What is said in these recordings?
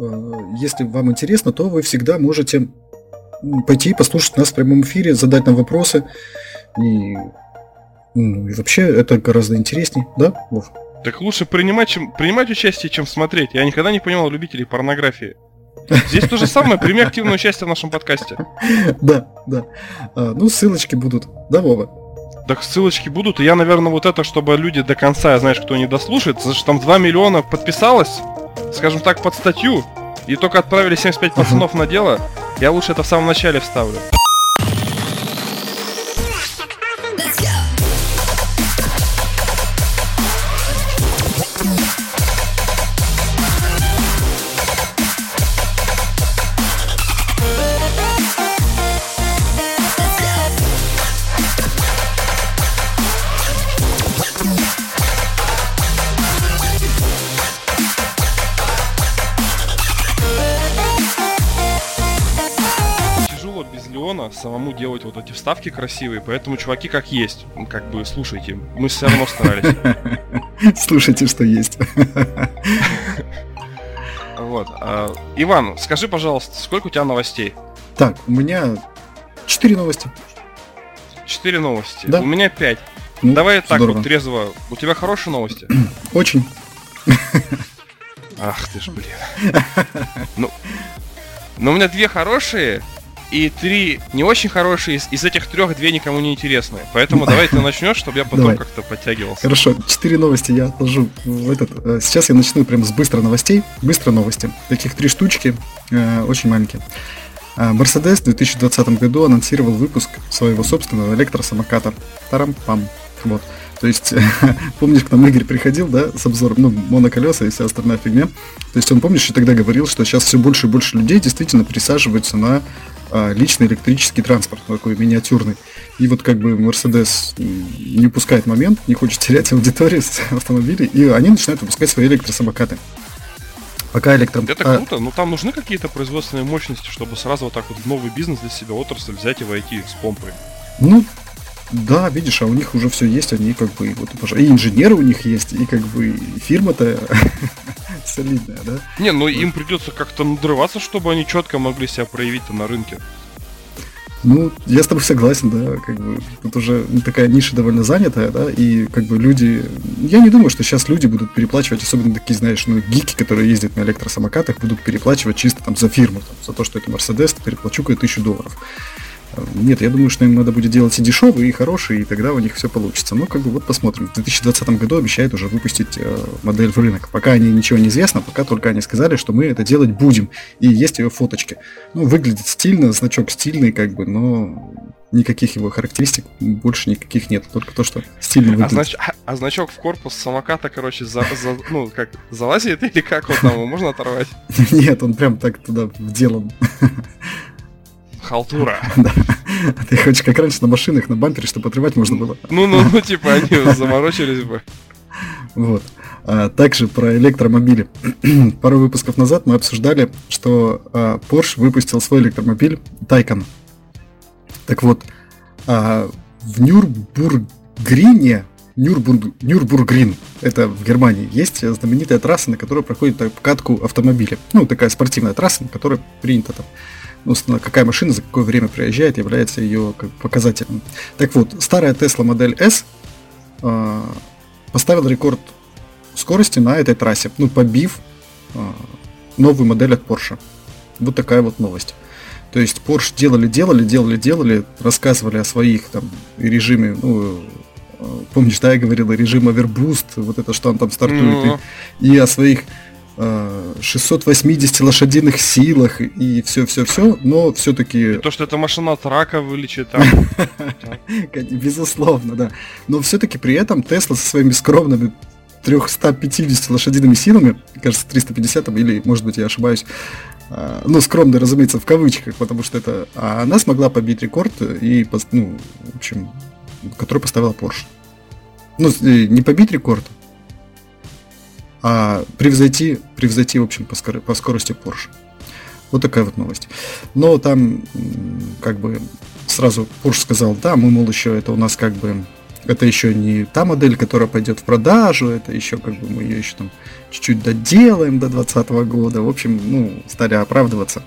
э, если вам интересно, то вы всегда можете пойти послушать нас в прямом эфире, задать нам вопросы. И, ну, и вообще это гораздо интереснее, да, Вов? Так лучше принимать, чем, принимать участие, чем смотреть. Я никогда не понимал любителей порнографии. Здесь то же самое, прими активное участие в нашем подкасте. Да, да. А, ну, ссылочки будут, да, Вова? Так ссылочки будут, и я, наверное, вот это, чтобы люди до конца, знаешь, кто не дослушает, потому что там 2 миллиона подписалось, скажем так, под статью, и только отправили 75 пацанов на дело, я лучше это в самом начале вставлю. Делать вот эти вставки красивые, поэтому, чуваки, как есть, как бы, слушайте, мы все равно старались. Слушайте, что есть. Вот. А, Иван, скажи, пожалуйста, сколько у тебя новостей? Так, у меня четыре новости. Четыре новости. Да. У меня пять. Ну, Давай так вот трезво. У тебя хорошие новости? Очень. Ах ты ж, блин. Ну, но у меня две хорошие, и три не очень хорошие, из, из этих трех две никому не интересные. Поэтому давай ты начнешь, чтобы я потом как-то подтягивался. Хорошо, четыре новости я отложу в этот. Э, сейчас я начну прям с быстро новостей. Быстро новости. Таких три штучки, э, очень маленькие. Э, Mercedes в 2020 году анонсировал выпуск своего собственного электросамоката. Тарам-пам. Вот. То есть, помнишь, к нам Игорь приходил, да, с обзором, ну, моноколеса и вся остальная фигня. То есть он, помнишь, и тогда говорил, что сейчас все больше и больше людей действительно присаживаются на а, личный электрический транспорт, такой миниатюрный. И вот как бы Mercedes не упускает момент, не хочет терять аудиторию с автомобилей, и они начинают выпускать свои электросамокаты. Пока электром... Это а... круто, но там нужны какие-то производственные мощности, чтобы сразу вот так вот в новый бизнес для себя отрасль взять и войти с помпой. Ну, да, видишь, а у них уже все есть, они как бы вот и инженеры у них есть, и как бы фирма-то солидная, да? Не, ну им придется как-то надрываться, чтобы они четко могли себя проявить на рынке. Ну, я с тобой согласен, да, как бы тут уже такая ниша довольно занятая, да, и как бы люди, я не думаю, что сейчас люди будут переплачивать, особенно такие, знаешь, ну, гики, которые ездят на электросамокатах, будут переплачивать чисто там за фирму, там, за то, что это Мерседес, переплачу-ка тысячу долларов. Нет, я думаю, что им надо будет делать и дешевые, и хорошие, и тогда у них все получится. Ну, как бы вот посмотрим. В 2020 году обещают уже выпустить э, модель в рынок. Пока они ничего не известно, пока только они сказали, что мы это делать будем. И есть ее фоточки. Ну, выглядит стильно, значок стильный, как бы, но никаких его характеристик больше никаких нет. Только то, что стильно а выглядит. А, знач... а значок в корпус самоката, короче, за, за, ну, как, залазит или как вот там, можно оторвать? Нет, он прям так туда вделан. Халтура. Ты хочешь как раньше на машинах, на бампере, чтобы отрывать можно было? Ну, ну, ну, типа они заморочились бы. Вот. А, также про электромобили. Пару выпусков назад мы обсуждали, что а, Porsche выпустил свой электромобиль Taycan. Так вот, а, в Нюрбургрине Нюрбург, Нюрбургрин, это в Германии, есть знаменитая трасса, на которой проходит катку автомобиля. Ну, такая спортивная трасса, на которой принято там ну, какая машина за какое время приезжает, является ее как, показателем. Так вот, старая Tesla модель S э, поставила рекорд скорости на этой трассе, ну, побив э, новую модель от Porsche. Вот такая вот новость. То есть Porsche делали, делали, делали, делали, рассказывали о своих там режиме, ну, помнишь, да, я говорил, режим Overboost, вот это, что он там стартует, mm-hmm. и, и о своих 680 лошадиных силах и все-все-все, но все-таки... То, что эта машина от рака вылечит. Безусловно, да. Но все-таки при этом Тесла со своими скромными 350 лошадиными силами, кажется, 350 или, может быть, я ошибаюсь, а, ну, скромно, разумеется, в кавычках, потому что это... А она смогла побить рекорд, и, ну, в общем, который поставила Porsche. Ну, не побить рекорд, а превзойти, превзойти, в общем, по, скор- по скорости Porsche. Вот такая вот новость. Но там, как бы, сразу Porsche сказал, да, мы, мол, еще это у нас как бы это еще не та модель, которая пойдет в продажу, это еще как бы мы ее еще там чуть-чуть доделаем до 2020 года. В общем, ну, стали оправдываться.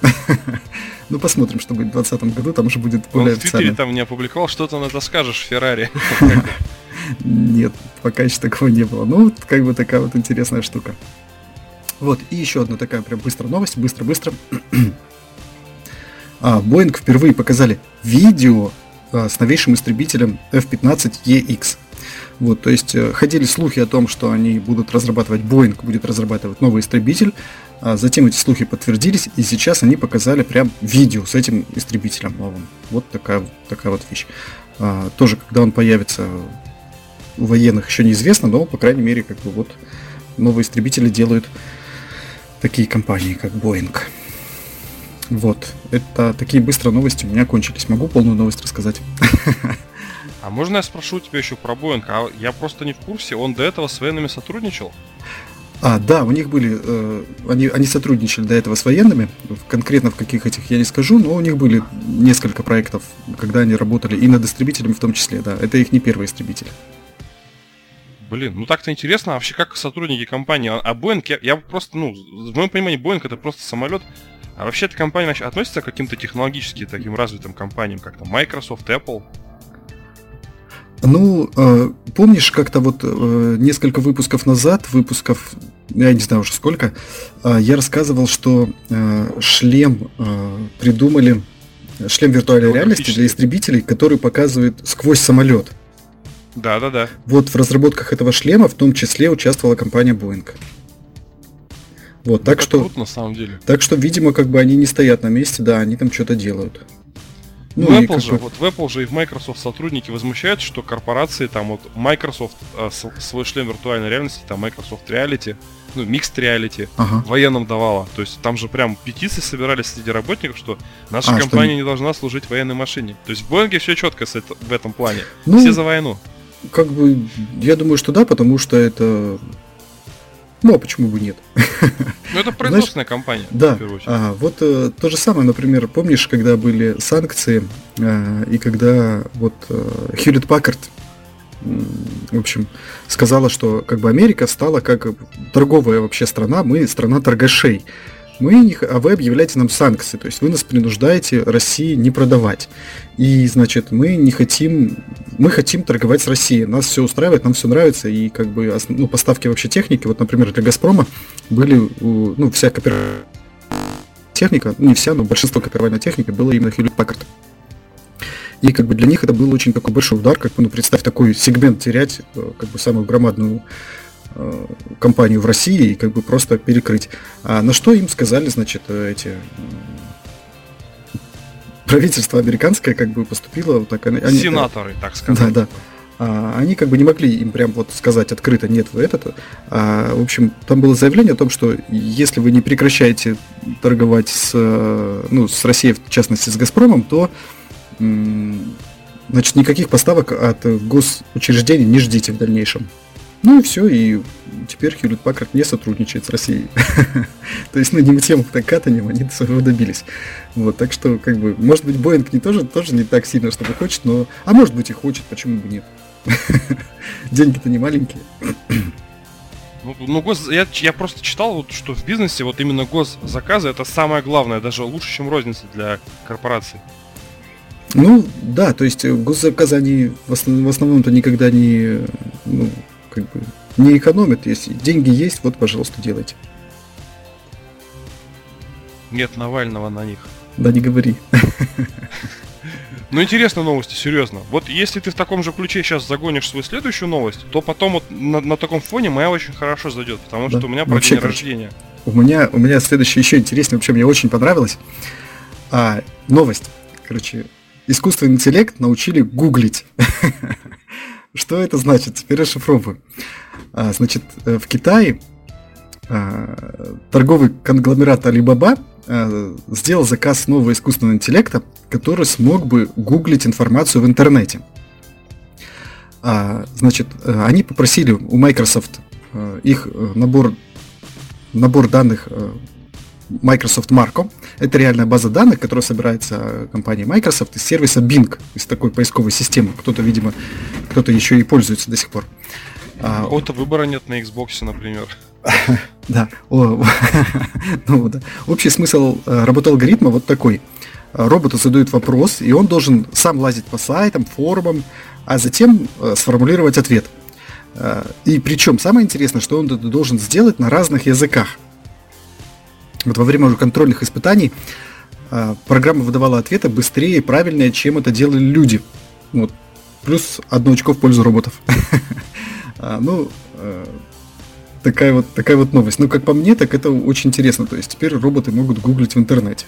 Ну, посмотрим, что будет в 2020 году, там уже будет более Он в Твиттере там не опубликовал, что ты на это скажешь, Феррари? Нет, пока еще такого не было. Ну, как бы такая вот интересная штука. Вот, и еще одна такая прям быстрая новость, быстро-быстро. а, Boeing впервые показали видео а, с новейшим истребителем F-15EX. Вот, то есть э, ходили слухи о том, что они будут разрабатывать, Boeing будет разрабатывать новый истребитель, а затем эти слухи подтвердились, и сейчас они показали прям видео с этим истребителем новым. Вот такая, такая вот вещь. А, тоже, когда он появится у военных, еще неизвестно, но, по крайней мере, как бы вот новые истребители делают такие компании, как Boeing. Вот, это такие быстрые новости у меня кончились. Могу полную новость рассказать. А можно я спрошу тебя еще про Боинг? А я просто не в курсе, он до этого с военными сотрудничал? А, да, у них были, э, они, они сотрудничали до этого с военными, конкретно в каких этих я не скажу, но у них были несколько проектов, когда они работали и над истребителями в том числе, да, это их не первый истребитель. Блин, ну так-то интересно, а вообще как сотрудники компании, а Boeing, я, я просто, ну, в моем понимании Boeing это просто самолет, а вообще эта компания относится к каким-то технологически таким развитым компаниям, как там Microsoft, Apple? Ну, э, помнишь, как-то вот э, несколько выпусков назад, выпусков, я не знаю уже сколько, э, я рассказывал, что шлем придумали, шлем виртуальной реальности для истребителей, который показывает сквозь самолет. Да, да, да. Вот в разработках этого шлема в том числе участвовала компания Boeing. Вот, ну, так что, круто, на самом деле. Так что, видимо, как бы они не стоят на месте, да, они там что-то делают. Ну, в Apple же, вот в Apple же и в Microsoft сотрудники возмущаются, что корпорации, там вот Microsoft э, свой шлем виртуальной реальности, там Microsoft Reality, ну, Mixed Reality ага. военным давала. То есть там же прям петиции собирались среди работников, что наша а, компания что... не должна служить военной машине. То есть в Боинге все четко с это, в этом плане. Ну, все за войну. Как бы, я думаю, что да, потому что это ну, а почему бы нет? Ну, это производственная Знаешь, компания. Да. А, вот э, то же самое, например, помнишь, когда были санкции, э, и когда вот э, Хьюлит Паккарт, э, в общем, сказала, что как бы Америка стала как торговая вообще страна, мы страна торгашей мы не, а вы объявляете нам санкции, то есть вы нас принуждаете России не продавать. И, значит, мы не хотим, мы хотим торговать с Россией, нас все устраивает, нам все нравится, и как бы ну, поставки вообще техники, вот, например, для Газпрома были, ну, вся копировальная техника, не вся, но большинство копировальной техники было именно Hewlett Packard. И как бы для них это был очень такой большой удар, как бы, ну, представь, такой сегмент терять, э, как бы самую громадную компанию в России и как бы просто перекрыть. А на что им сказали, значит, эти правительство американское как бы поступило вот так. Они, Сенаторы, так сказать. Да, да. А, они как бы не могли им прям вот сказать открыто нет вы это. А, в общем, там было заявление о том, что если вы не прекращаете торговать с, ну, с Россией, в частности с Газпромом, то значит никаких поставок от госучреждений не ждите в дальнейшем. Ну и все, и теперь Хьюлит Паккард не сотрудничает с Россией. То есть, ну, не тем катанием они своего добились. Вот, так что, как бы, может быть, Боинг не тоже, тоже не так сильно, чтобы хочет, но... А может быть и хочет, почему бы нет? Деньги-то не маленькие. Ну, ну гос, я, я просто читал, вот, что в бизнесе вот именно госзаказы это самое главное, даже лучше, чем розница для корпораций. Ну, да, то есть госзаказы, они в, основ, в основном-то никогда не, ну, как бы не экономят. Если деньги есть, вот, пожалуйста, делайте. Нет Навального на них. Да не говори. Ну, интересные новости, серьезно. Вот если ты в таком же ключе сейчас загонишь свою следующую новость, то потом вот на, на таком фоне моя очень хорошо зайдет, потому да. что у меня про день рождения. У меня, у меня следующее еще интереснее, вообще мне очень понравилось. А, новость. Короче, искусственный интеллект научили гуглить. Что это значит? Теперь расшифровываю. А, значит, э, в Китае а, торговый конгломерат Alibaba а, сделал заказ нового искусственного интеллекта, который смог бы гуглить информацию в интернете. Значит, э, они попросили у Microsoft э, их набор, набор данных Microsoft Marco. Это реальная база данных, которая собирается компанией Microsoft из сервиса Bing, из такой поисковой системы. Кто-то, видимо, кто-то еще и пользуется до сих пор. Какого-то выбора нет на Xbox, например. Да. ну, да. Общий смысл э, работы алгоритма вот такой. Роботу задают вопрос, и он должен сам лазить по сайтам, форумам, а затем э, сформулировать ответ. Э, и причем самое интересное, что он должен сделать на разных языках. Вот во время уже контрольных испытаний программа выдавала ответы быстрее и правильнее, чем это делали люди. Вот. Плюс одно очко в пользу роботов. А, ну, э, такая вот, такая вот новость. Ну, как по мне, так это очень интересно. То есть теперь роботы могут гуглить в интернете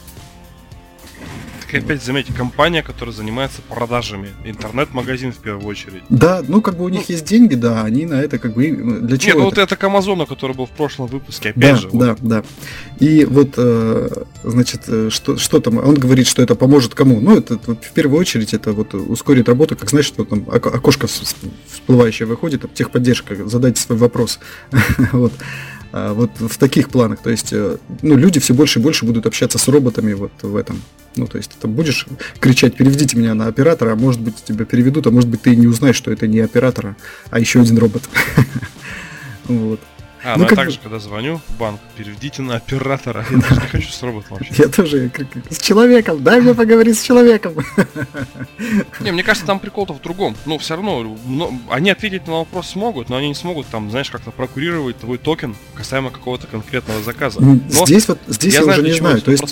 так опять заметьте, компания, которая занимается продажами. Интернет-магазин в первую очередь. Да, ну как бы у них ну, есть деньги, да, они на это как бы для чего? Нет, ну вот это к Амазону, который был в прошлом выпуске, опять да, же. Да, вот. да. И вот, э, значит, э, что, что там, он говорит, что это поможет кому? Ну, это в первую очередь это вот ускорит работу, как знаешь, что там окошко всплывающее выходит, там, техподдержка, задайте свой вопрос. вот. А вот в таких планах. То есть, э, ну, люди все больше и больше будут общаться с роботами вот в этом. Ну, то есть, ты будешь кричать, переведите меня на оператора, а может быть тебя переведут, а может быть ты не узнаешь, что это не оператора, а еще один робот. Вот. А, ну, ну я также, когда звоню в банк, переведите на оператора. Я даже не хочу с роботом вообще. Я тоже с человеком, дай мне поговорить с человеком. Не, мне кажется, там прикол-то в другом. Ну, все равно, они ответить на вопрос смогут, но они не смогут там, знаешь, как-то прокурировать твой токен касаемо какого-то конкретного заказа. здесь вот, здесь я, уже не знаю. То есть,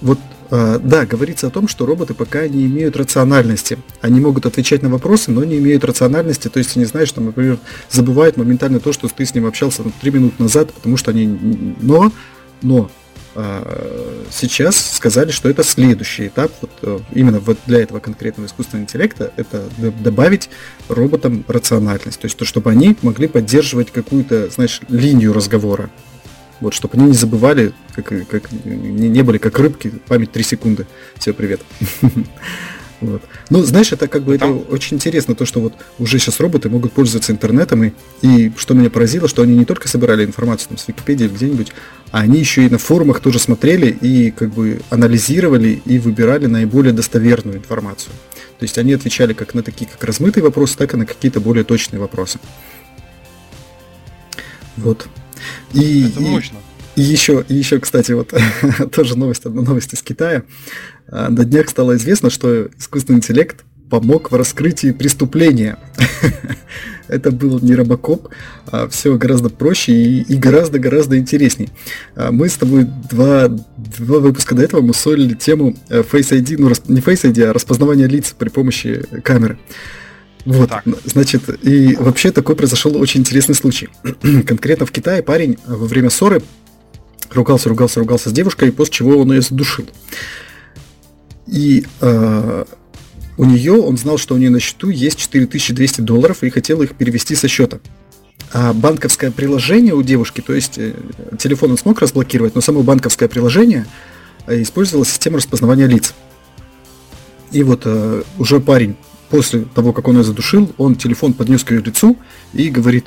вот да, говорится о том, что роботы пока не имеют рациональности. Они могут отвечать на вопросы, но не имеют рациональности. То есть они, знаешь, там, например, забывают моментально то, что ты с ним общался ну, 3 минуты назад, потому что они... Но, но э, сейчас сказали, что это следующий этап, вот, э, именно вот для этого конкретного искусственного интеллекта, это добавить роботам рациональность. То есть то, чтобы они могли поддерживать какую-то, знаешь, линию разговора. Вот, чтобы они не забывали, как, как не, не были как рыбки, память 3 секунды. Все, привет. Вот. Ну, знаешь, это как бы Там... это очень интересно, то, что вот уже сейчас роботы могут пользоваться интернетом, и, и что меня поразило, что они не только собирали информацию там, с Википедии или где-нибудь, а они еще и на форумах тоже смотрели и как бы анализировали и выбирали наиболее достоверную информацию. То есть они отвечали как на такие как размытые вопросы, так и на какие-то более точные вопросы. Вот. И, Это мощно. И, и еще, и еще, кстати, вот тоже новость, одна новость из Китая. А, на днях стало известно, что искусственный интеллект помог в раскрытии преступления. Это был не робокоп, а все гораздо проще и, гораздо-гораздо интересней. А мы с тобой два, два выпуска до этого мы солили тему э, Face ID, ну не Face ID, а распознавание лиц при помощи камеры. Вот, так. значит, и вообще такой произошел очень интересный случай. Конкретно в Китае парень во время ссоры ругался, ругался, ругался с девушкой, после чего он ее задушил. И э, у нее, он знал, что у нее на счету есть 4200 долларов и хотел их перевести со счета. А банковское приложение у девушки, то есть э, телефон он смог разблокировать, но само банковское приложение э, использовало систему распознавания лиц. И вот э, уже парень после того, как он ее задушил, он телефон поднес к ее лицу и говорит,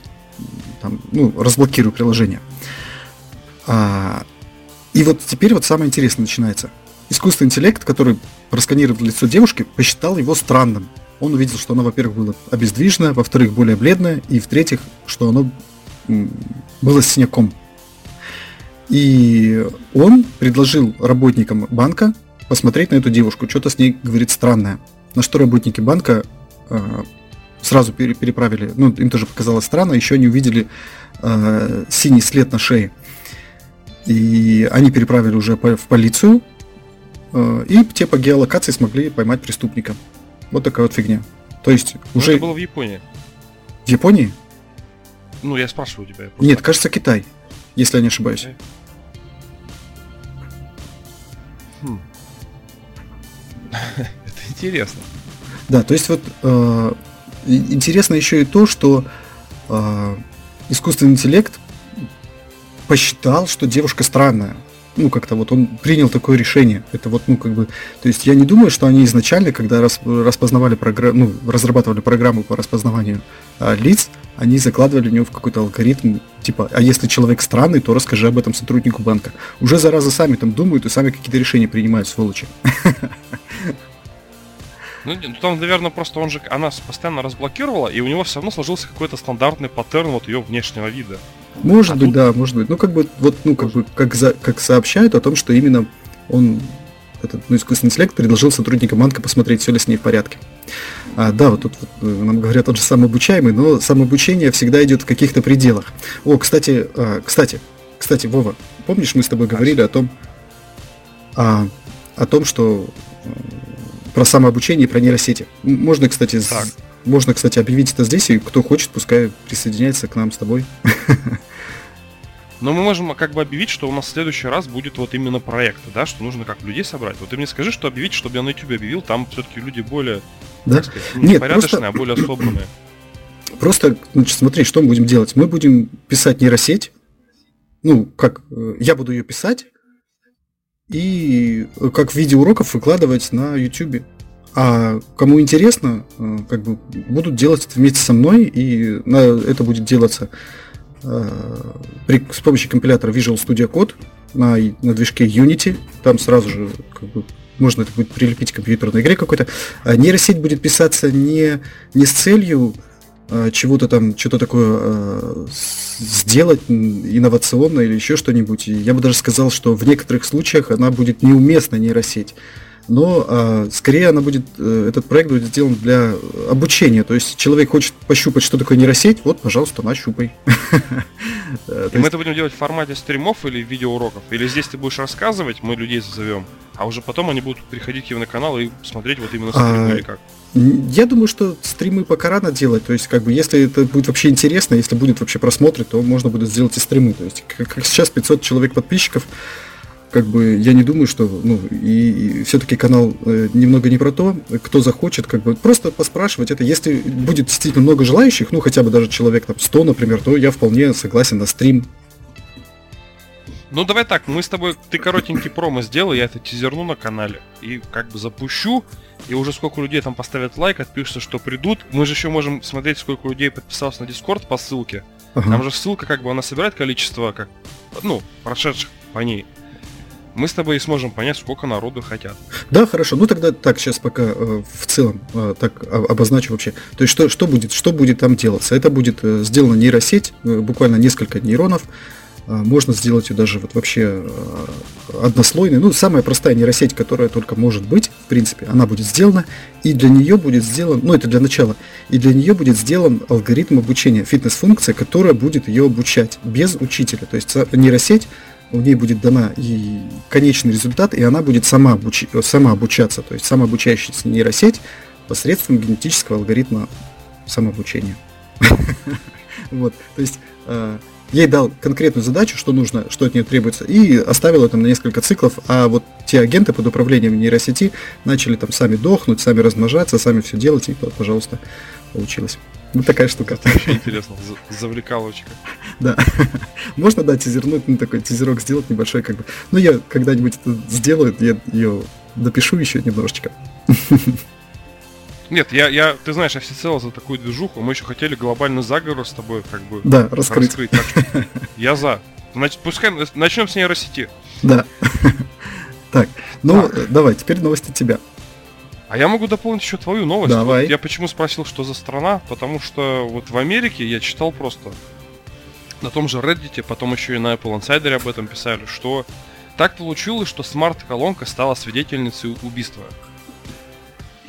там, ну, разблокируй приложение. А, и вот теперь вот самое интересное начинается. Искусственный интеллект, который просканировал лицо девушки, посчитал его странным. Он увидел, что она, во-первых, была обездвижена, во-вторых, более бледная, и в-третьих, что оно было синяком. И он предложил работникам банка посмотреть на эту девушку, что-то с ней, говорит, странное. На что работники банка э, сразу переправили, ну, им тоже показалось странно, еще они увидели э, синий след на шее. И они переправили уже в полицию, э, и те по геолокации смогли поймать преступника. Вот такая вот фигня. То есть Но ну, уже... Это было в Японии. В Японии? Ну, я спрашиваю тебя. Я Нет, кажется, Китай, если я не ошибаюсь. Хм. интересно. Да, то есть вот э, интересно еще и то, что э, искусственный интеллект посчитал, что девушка странная. ну, как-то вот он принял такое решение. Это вот, ну, как бы, то есть я не думаю, что они изначально, когда рас, распознавали программу, ну, разрабатывали программу по распознаванию а, лиц, они закладывали в него в какой-то алгоритм, типа, а если человек странный, то расскажи об этом сотруднику банка. Уже зараза сами там думают и сами какие-то решения принимают, сволочи. Ну, там, наверное, просто он же, она постоянно разблокировала, и у него все равно сложился какой-то стандартный паттерн вот ее внешнего вида. Может а быть, тут... да, может быть. Ну, как бы, вот, ну, как бы, как, за, как сообщают о том, что именно он, этот, ну, искусственный интеллект предложил сотрудникам банка посмотреть, все ли с ней в порядке. А, да, вот тут вот, э, нам говорят, он же самообучаемый, но самообучение всегда идет в каких-то пределах. О, кстати, а, кстати, кстати, Вова, помнишь, мы с тобой говорили о том, а, о том, что э, про самообучение и про нейросети. Можно, кстати, так. можно, кстати, объявить это здесь, и кто хочет, пускай присоединяется к нам с тобой. Но мы можем как бы объявить, что у нас в следующий раз будет вот именно проект, да, что нужно как людей собрать. Вот ты мне скажи, что объявить, чтобы я на YouTube объявил, там все-таки люди более, да? сказать, не Нет, порядочные, просто... а более собранные. Просто, значит, смотри, что мы будем делать. Мы будем писать нейросеть, ну, как, э, я буду ее писать, и э, как в виде уроков выкладывать на YouTube. А кому интересно, э, как бы будут делать это вместе со мной, и это будет делаться э, при, с помощью компилятора Visual Studio Code на, на движке Unity. Там сразу же как бы, можно это будет прилепить к компьютерной игре какой-то. А нейросеть будет писаться не, не с целью чего-то там, что-то такое э, сделать инновационное или еще что-нибудь. я бы даже сказал, что в некоторых случаях она будет неуместна нейросеть. Но э, скорее она будет, э, этот проект будет сделан для обучения. То есть человек хочет пощупать, что такое нейросеть, вот, пожалуйста, нащупай. И мы это будем делать в формате стримов или видеоуроков? Или здесь ты будешь рассказывать, мы людей зазовем, а уже потом они будут приходить к на канал и смотреть вот именно стримы а, или как? Я думаю, что стримы пока рано делать. То есть, как бы, если это будет вообще интересно, если будет вообще просмотры, то можно будет сделать и стримы. То есть, как, как сейчас 500 человек подписчиков, как бы я не думаю, что, ну, и, и все-таки канал э, немного не про то, кто захочет, как бы просто поспрашивать это. Если будет действительно много желающих, ну, хотя бы даже человек там 100, например, то я вполне согласен на стрим ну давай так, мы с тобой, ты коротенький промо сделай, я это тизерну на канале и как бы запущу, и уже сколько людей там поставят лайк, отпишутся, что придут. Мы же еще можем смотреть, сколько людей подписалось на Дискорд по ссылке. Ага. Там же ссылка как бы она собирает количество, как, ну, прошедших по ней. Мы с тобой и сможем понять, сколько народу хотят. Да, хорошо. Ну тогда так, сейчас пока э, в целом э, так обозначу вообще. То есть что, что, будет, что будет там делаться? Это будет э, сделана нейросеть, э, буквально несколько нейронов, можно сделать ее даже вот вообще а, однослойной. Ну, самая простая нейросеть, которая только может быть, в принципе, она будет сделана, и для нее будет сделан, ну, это для начала, и для нее будет сделан алгоритм обучения, фитнес-функция, которая будет ее обучать без учителя. То есть нейросеть, у ней будет дана и конечный результат, и она будет сама, обуч... сама обучаться, то есть самообучающаяся нейросеть посредством генетического алгоритма самообучения. Вот, то есть а, ей дал конкретную задачу, что нужно, что от нее требуется, и оставил это на несколько циклов, а вот те агенты под управлением нейросети начали там сами дохнуть, сами размножаться, сами все делать, и, пожалуйста, получилось. Вот такая штука. Это очень интересно, завлекалочка. Да. Можно, да, тизернуть, ну, такой тизерок сделать небольшой, как бы. Ну, я когда-нибудь это сделаю, я ее допишу еще немножечко. Нет, я, я, ты знаешь, я всецело за такую движуху. Мы еще хотели глобальный заговор с тобой как бы да, раскрыть. раскрыть так что я за. Значит, пускай начнем с нейросети. Да. Так, ну давай, теперь новости тебя. А я могу дополнить еще твою новость. Давай. Вот я почему спросил, что за страна? Потому что вот в Америке я читал просто на том же Reddit, потом еще и на Apple Insider об этом писали, что так получилось, что смарт-колонка стала свидетельницей убийства.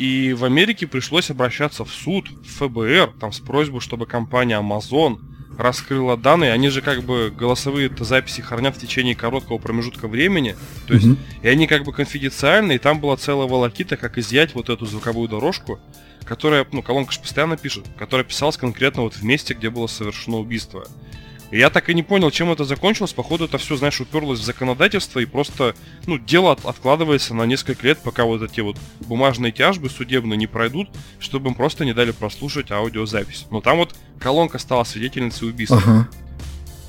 И в Америке пришлось обращаться в суд, в ФБР, там с просьбой, чтобы компания Amazon раскрыла данные, они же как бы голосовые записи хранят в течение короткого промежутка времени, то есть, mm-hmm. и они как бы конфиденциальны, и там была целая волокита, как изъять вот эту звуковую дорожку, которая, ну, колонка же постоянно пишет, которая писалась конкретно вот в месте, где было совершено убийство. Я так и не понял, чем это закончилось. Походу, это все, знаешь, уперлось в законодательство и просто, ну, дело от, откладывается на несколько лет, пока вот эти вот бумажные тяжбы судебные не пройдут, чтобы им просто не дали прослушать аудиозапись. Но там вот колонка стала свидетельницей убийства. Ага.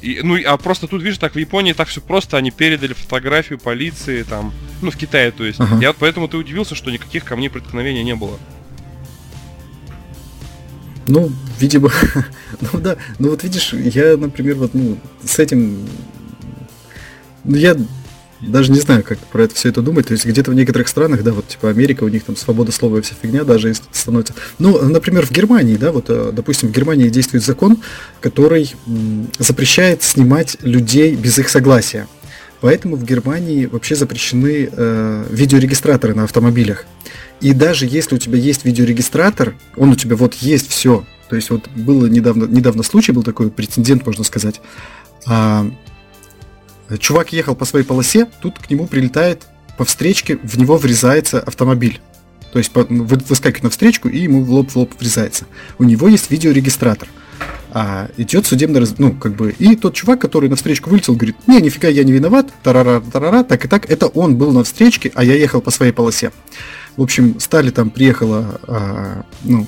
И, ну, а просто тут, видишь, так в Японии так все просто, они передали фотографию полиции, там, ну, в Китае, то есть. Ага. Я вот поэтому ты удивился, что никаких камней преткновения не было. Ну, видимо, ну да, ну вот видишь, я, например, вот, ну, с этим, ну, я даже не знаю, как про это все это думать. То есть где-то в некоторых странах, да, вот типа Америка, у них там свобода слова и вся фигня даже становится. Ну, например, в Германии, да, вот, э, допустим, в Германии действует закон, который запрещает снимать людей без их согласия. Поэтому в Германии вообще запрещены э, видеорегистраторы на автомобилях. И даже если у тебя есть видеорегистратор, он у тебя вот есть все. То есть вот было недавно, недавно случай, был такой прецедент, можно сказать. А, чувак ехал по своей полосе, тут к нему прилетает по встречке, в него врезается автомобиль. То есть выскакивает на встречку и ему в лоб в лоб врезается. У него есть видеорегистратор. А идет судебный раз... ну, как бы, и тот чувак, который на встречку вылетел, говорит, не, нифига, я не виноват, тарара, тарара, так и так, это он был на встречке, а я ехал по своей полосе. В общем, стали там, приехала, а, ну,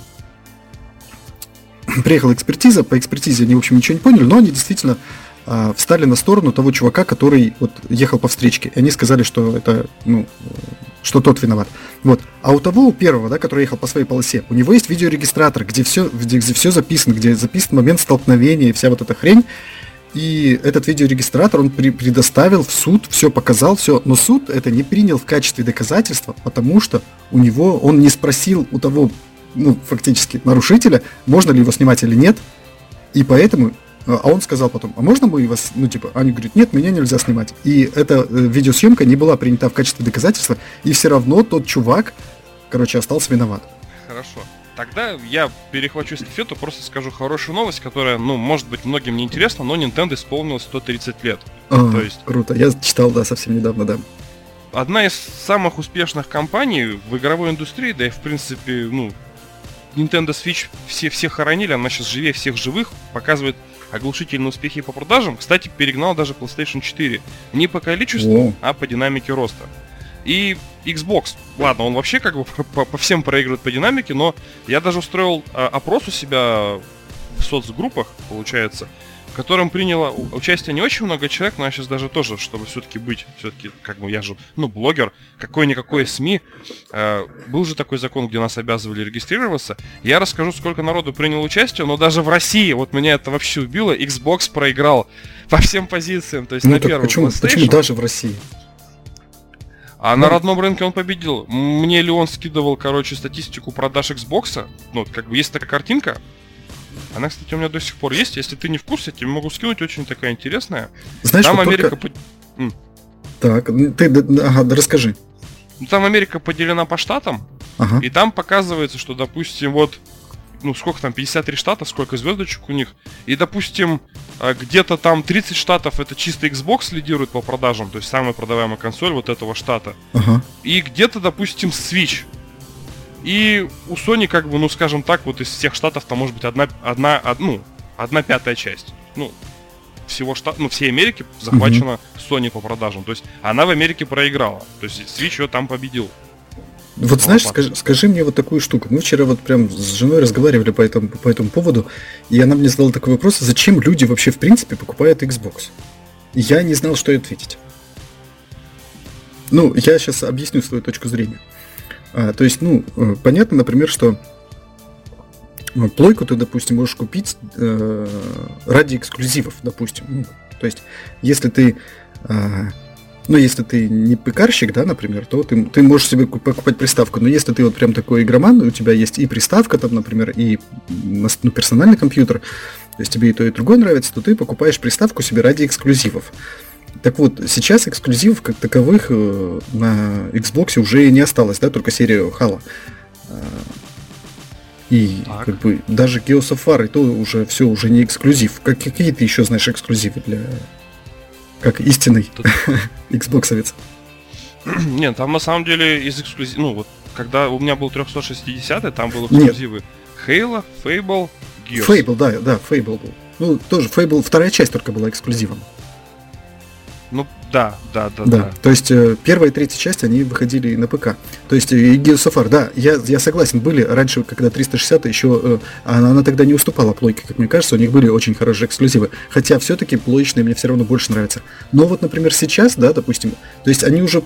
приехала экспертиза, по экспертизе они, в общем, ничего не поняли, но они действительно а, встали на сторону того чувака, который вот ехал по встречке. И они сказали, что это, ну, что тот виноват. Вот. А у того, у первого, да, который ехал по своей полосе, у него есть видеорегистратор, где все, где, где все записано, где записан момент столкновения и вся вот эта хрень. И этот видеорегистратор он при, предоставил в суд, все показал, все, но суд это не принял в качестве доказательства, потому что у него он не спросил у того, ну, фактически, нарушителя, можно ли его снимать или нет, и поэтому а он сказал потом, а можно мы вас, ну типа, они говорят, нет, меня нельзя снимать. И эта э, видеосъемка не была принята в качестве доказательства, и все равно тот чувак, короче, остался виноват. Хорошо. Тогда я перехвачу эстафету, просто скажу хорошую новость, которая, ну, может быть, многим не интересна, но Nintendo исполнилось 130 лет. А, То есть... Круто, я читал, да, совсем недавно, да. Одна из самых успешных компаний в игровой индустрии, да и, в принципе, ну, Nintendo Switch все, все хоронили, она сейчас живее всех живых, показывает оглушительные успехи по продажам. Кстати, перегнал даже PlayStation 4. Не по количеству, О. а по динамике роста. И Xbox, ладно, он вообще как бы по, по всем проигрывает по динамике, но я даже устроил а, опрос у себя в соцгруппах, получается, в котором приняло участие не очень много человек, но я сейчас даже тоже, чтобы все-таки быть, все-таки, как бы я же, ну, блогер, какой-никакой СМИ, э, был же такой закон, где нас обязывали регистрироваться. Я расскажу, сколько народу приняло участие, но даже в России, вот меня это вообще убило, Xbox проиграл по всем позициям, то есть ну, на первом почему, почему даже в России? А ну, на родном рынке он победил. Мне ли он скидывал, короче, статистику продаж Xbox. Ну, как бы есть такая картинка, она, кстати, у меня до сих пор есть. Если ты не в курсе, тебе могу скинуть очень такая интересная. Знаешь, Там Америка... Только... Так, ты ага, да расскажи. Ну, там Америка поделена по штатам, ага. и там показывается, что, допустим, вот, ну, сколько там, 53 штата, сколько звездочек у них, и, допустим, а, где-то там 30 штатов это чисто Xbox лидирует по продажам, то есть самая продаваемая консоль вот этого штата. Ага. И где-то, допустим, Switch и у Sony, как бы, ну, скажем так, вот из всех штатов там может быть одна, одна, од, ну, одна пятая часть. Ну, всего штат, ну, всей Америки захвачена mm-hmm. Sony по продажам. То есть она в Америке проиграла. То есть Switch ее там победил. Вот знаешь, скажи, скажи мне вот такую штуку. Мы вчера вот прям с женой разговаривали по этому, по этому поводу, и она мне задала такой вопрос, зачем люди вообще в принципе покупают Xbox? И я не знал, что ответить. Ну, я сейчас объясню свою точку зрения. А, то есть, ну, э, понятно, например, что ну, плойку ты, допустим, можешь купить э, ради эксклюзивов, допустим. Ну, то есть, если ты, э, ну, если ты не пекарщик, да, например, то ты, ты можешь себе покупать приставку. Но если ты вот прям такой игроман, у тебя есть и приставка там, например, и ну, персональный компьютер, то есть тебе и то, и другое нравится, то ты покупаешь приставку себе ради эксклюзивов. Так вот, сейчас эксклюзивов как таковых э, на Xbox уже не осталось, да, только серия Halo. А, и так. как бы даже Geos of War, и то уже все уже не эксклюзив. Как, какие ты еще знаешь эксклюзивы для как истинный Тут... Xbox Нет, там на самом деле из эксклюзив, ну вот когда у меня был 360, там был эксклюзивы Нет. Halo, Fable, Gears. Fable, да, да, Fable был. Ну, тоже Fable, вторая часть только была эксклюзивом. Ну, Да, да, да, Да, да. то есть э, первая и третья часть, они выходили на ПК. То есть и Gears of War, да, я, я согласен, были раньше, когда 360 еще, э, она, она тогда не уступала плойке, как мне кажется, у них были очень хорошие эксклюзивы. Хотя все-таки плоечные мне все равно больше нравятся. Но вот, например, сейчас, да, допустим, то есть они уже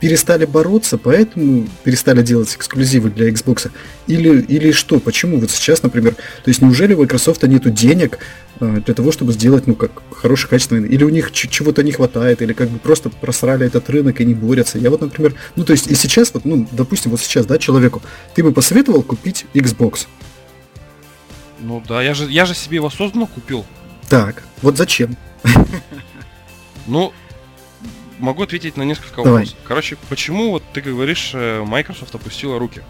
перестали бороться, поэтому перестали делать эксклюзивы для Xbox. Или, или что, почему вот сейчас, например, то есть неужели у Microsoft нету денег для того, чтобы сделать, ну, как хороший, качественный, или у них чего-то не хватает, или как бы просто просрали этот рынок и не борются. Я вот, например, ну, то есть и сейчас, вот, ну, допустим, вот сейчас, да, человеку, ты бы посоветовал купить Xbox? Ну да, я же, я же себе его осознанно купил. Так, вот зачем? Ну, могу ответить на несколько Давай. вопросов. Короче, почему вот ты говоришь, э, Microsoft опустила руки?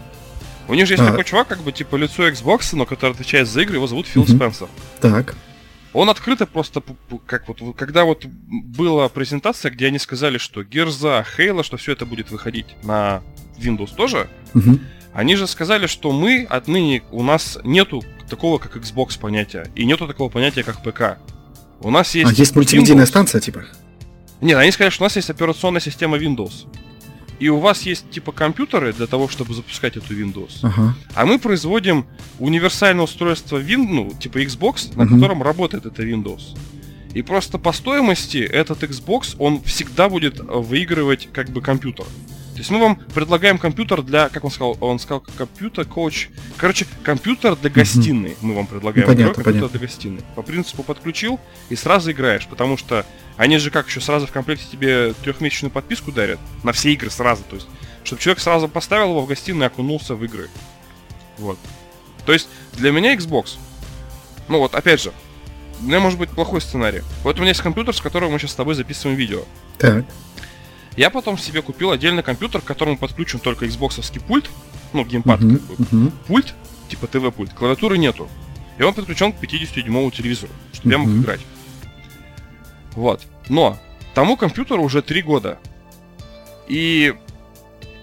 У них же есть А. такой чувак, как бы типа лицо Xbox, но который отвечает за игры, его зовут Фил Мгм. Спенсер. Так, Он открыто просто, как вот, когда вот была презентация, где они сказали, что Герза, Хейла, что все это будет выходить на Windows тоже, мгм, они же сказали, что мы отныне, у нас нету такого, как Xbox понятия, и нету такого понятия, как ПК. У нас есть... а есть мультимедийная Windows. станция, типа? Нет, они сказали, что у нас есть операционная система Windows. И у вас есть типа компьютеры для того, чтобы запускать эту Windows. Ага, А мы производим универсальное устройство Win, ну, типа Xbox, на котором работает это Windows. И просто по стоимости этот Xbox, он всегда будет э, выигрывать как бы компьютер. То есть мы вам предлагаем компьютер для, как он сказал, он сказал компьютер, коуч, короче, компьютер для гостиной мы вам предлагаем. Ну, понятно, компьютер понятно. для гостиной. По принципу подключил и сразу играешь, потому что они же как еще сразу в комплекте тебе трехмесячную подписку дарят на все игры сразу, то есть, чтобы человек сразу поставил его в гостиную и окунулся в игры. Вот. То есть для меня Xbox, ну вот опять же, у меня может быть плохой сценарий. Вот у меня есть компьютер, с которого мы сейчас с тобой записываем видео. так, Я потом себе купил отдельный компьютер, к которому подключен только Xboxовский пульт, ну, геймпад, мгм, как бы. мгм, пульт, типа ТВ-пульт, клавиатуры нету. И он подключен к 50-дюймовому телевизору, чтобы я мог играть. Вот. Но тому компьютеру уже 3 года. И,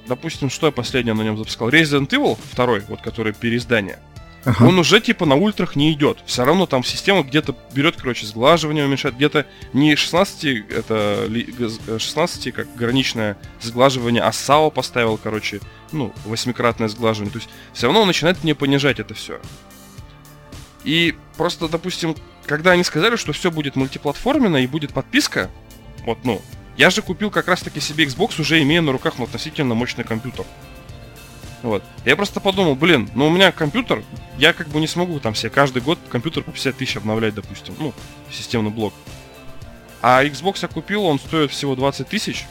допустим, что я последнее на нем запускал? Resident Evil 2, вот который переиздание. Ага, Он уже типа на ультрах не идет. Все равно там система где-то берет, короче, сглаживание уменьшает, где-то не 16, это ли- г- 16 как граничное сглаживание, а САО поставил, короче, ну, восьмикратное сглаживание. То есть все равно он начинает мне понижать это все. И просто, допустим, когда они сказали, что все будет мультиплатформенно и будет подписка, вот, ну, я же купил как раз-таки себе Xbox, уже имея на руках ну, относительно мощный компьютер. Вот. Я просто подумал, блин, ну у меня компьютер, я как бы не смогу там себе каждый год компьютер по 50 тысяч обновлять, допустим, ну, системный блок. А Xbox я купил, он стоит всего 20 тысяч.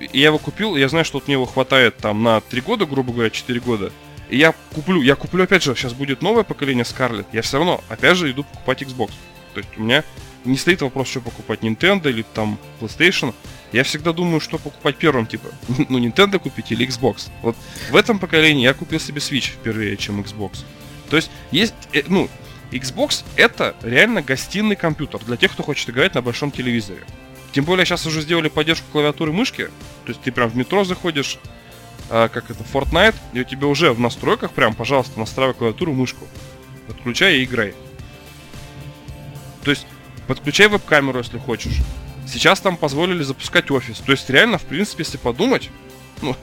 И я его купил, я знаю, что вот мне его хватает там на 3 года, грубо говоря, 4 года. И я куплю, я куплю опять же, сейчас будет новое поколение Scarlett, я все равно, опять же, иду покупать Xbox. То есть у меня не стоит вопрос, что покупать Nintendo или там PlayStation. Я всегда думаю, что покупать первым, типа, ну, Nintendo купить или Xbox. Вот в этом поколении я купил себе Switch впервые, чем Xbox. То есть есть, э, ну, Xbox это реально гостиный компьютер для тех, кто хочет играть на большом телевизоре. Тем более сейчас уже сделали поддержку клавиатуры и мышки. То есть ты прям в метро заходишь, а, как это, Fortnite, и у тебя уже в настройках прям, пожалуйста, настраивай клавиатуру мышку. Подключай и играй. То есть подключай веб-камеру, если хочешь. Сейчас там позволили запускать офис. То есть реально, в принципе, если подумать, ну,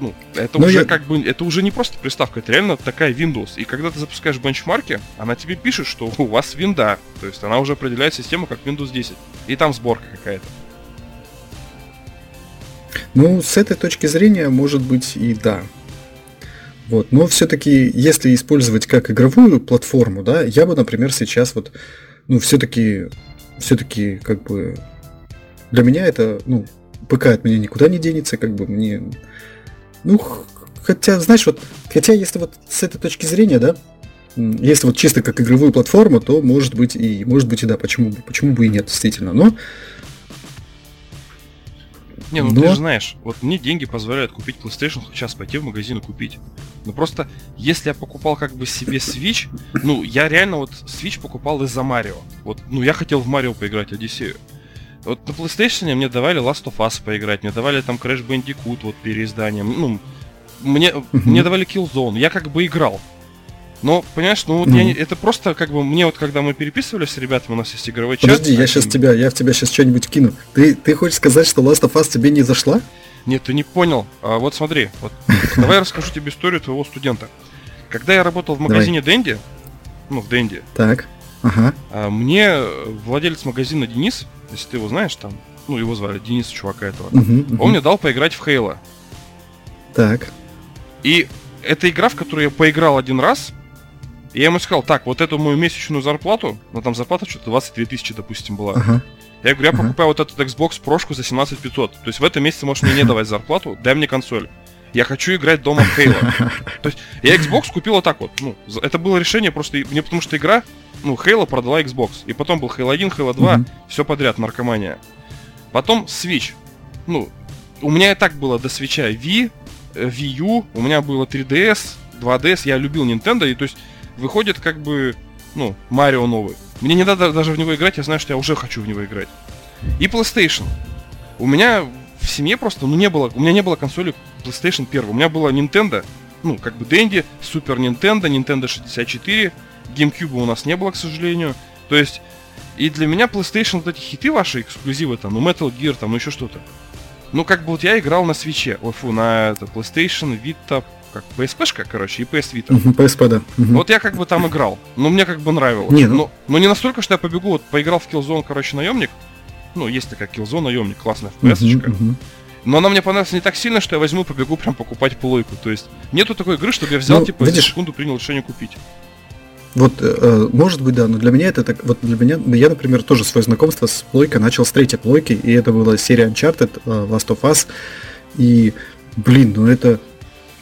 ну это Но уже я- как бы, это уже не просто приставка, это реально такая Windows. И когда ты запускаешь бенчмарки, она тебе пишет, что у вас винда. То есть она уже определяет систему как Windows 10. И там сборка какая-то. Ну, с этой точки зрения, может быть, и да. Вот. Но все-таки, если использовать как игровую платформу, да, я бы, например, сейчас вот, ну, все-таки, все-таки, как бы, для меня это, ну, ПК от меня никуда не денется, как бы мне, ну, хотя, знаешь, вот, хотя если вот с этой точки зрения, да, если вот чисто как игровую платформу, то может быть и, может быть и да, почему, почему бы и нет, действительно, но Не, ну Но- ты же знаешь, вот мне деньги позволяют купить PlayStation, сейчас пойти в магазин и купить. Но просто, если я покупал как бы себе Switch, ну, я реально вот Switch покупал из-за Марио. Вот, ну, я хотел в Марио поиграть, Одиссею. Вот на PlayStation мне давали Last of Us поиграть, мне давали там Crash Bandicoot вот переизданием, ну, мне, мне давали Killzone, я как бы играл. Но, понимаешь, ну вот Мгм. я не- это просто как бы мне вот когда мы переписывались с ребятами, у нас есть игровой чат. Подожди, я сейчас тебя, я в тебя сейчас что-нибудь кину. Ты, ты хочешь сказать, что Last of Us тебе не зашла? Нет, ты не понял. А, вот смотри, вот давай я расскажу тебе историю твоего студента. Когда я работал в Давай. магазине Дэнди, ну в Дэнди, Так. Ага. а, мне владелец магазина Денис, если ты его знаешь, там, ну его звали Денис, чувака этого, мгм. он мне дал поиграть в Хейла. Так. И эта игра, в которую я поиграл один раз, и я ему сказал, так, вот эту мою месячную зарплату, ну там зарплата что-то 22 тысячи, допустим, была. Ага. Я говорю, я покупаю вот этот Xbox прошку за 17 500. То есть в этом месяце можешь мне не давать зарплату, дай мне консоль. Я хочу играть дома в Halo. То есть я Xbox купил вот так вот. Ну, это было решение просто мне, потому что игра, ну, Halo продала Xbox. И потом был Halo 1, Halo 2, Мгм. все подряд, наркомания. Потом Switch. Ну, у меня и так было до свеча Wii, э, Wii U, у меня было 3DS, 2DS, я любил Nintendo, и то есть выходит как бы, ну, Марио новый. Мне не надо даже в него играть, я знаю, что я уже хочу в него играть. И PlayStation. У меня в семье просто, ну, не было, у меня не было консоли PlayStation 1. У меня была Nintendo, ну, как бы Dendy, Super Nintendo, Nintendo 64, GameCube у нас не было, к сожалению. То есть, и для меня PlayStation, вот эти хиты ваши, эксклюзивы там, ну, Metal Gear, там, ну, еще что-то. Ну, как бы вот я играл на свече, ой, фу, на это, PlayStation, Vita, как, PSP-шка, короче, и PS Vita. Мгм, PSP, да. Мгм. Вот я как бы там играл. Но мне как бы нравилось. Не, ну- но, но не настолько, что я побегу, вот поиграл в Killzone, короче, наемник. Ну, есть такая Killzone наемник, классная FPS-очка. Мгм, мгм. Но она мне понравилась не так сильно, что я возьму, побегу прям покупать плойку. То есть нету такой игры, чтобы я взял, Ну, типа, за видишь- секунду принял решение купить. Вот, э, может быть, да, но для меня это так, вот для меня, ну, я, например, тоже свое знакомство с плойкой начал с третьей плойки, и это была серия Uncharted, э, Last of Us, и, блин, ну это,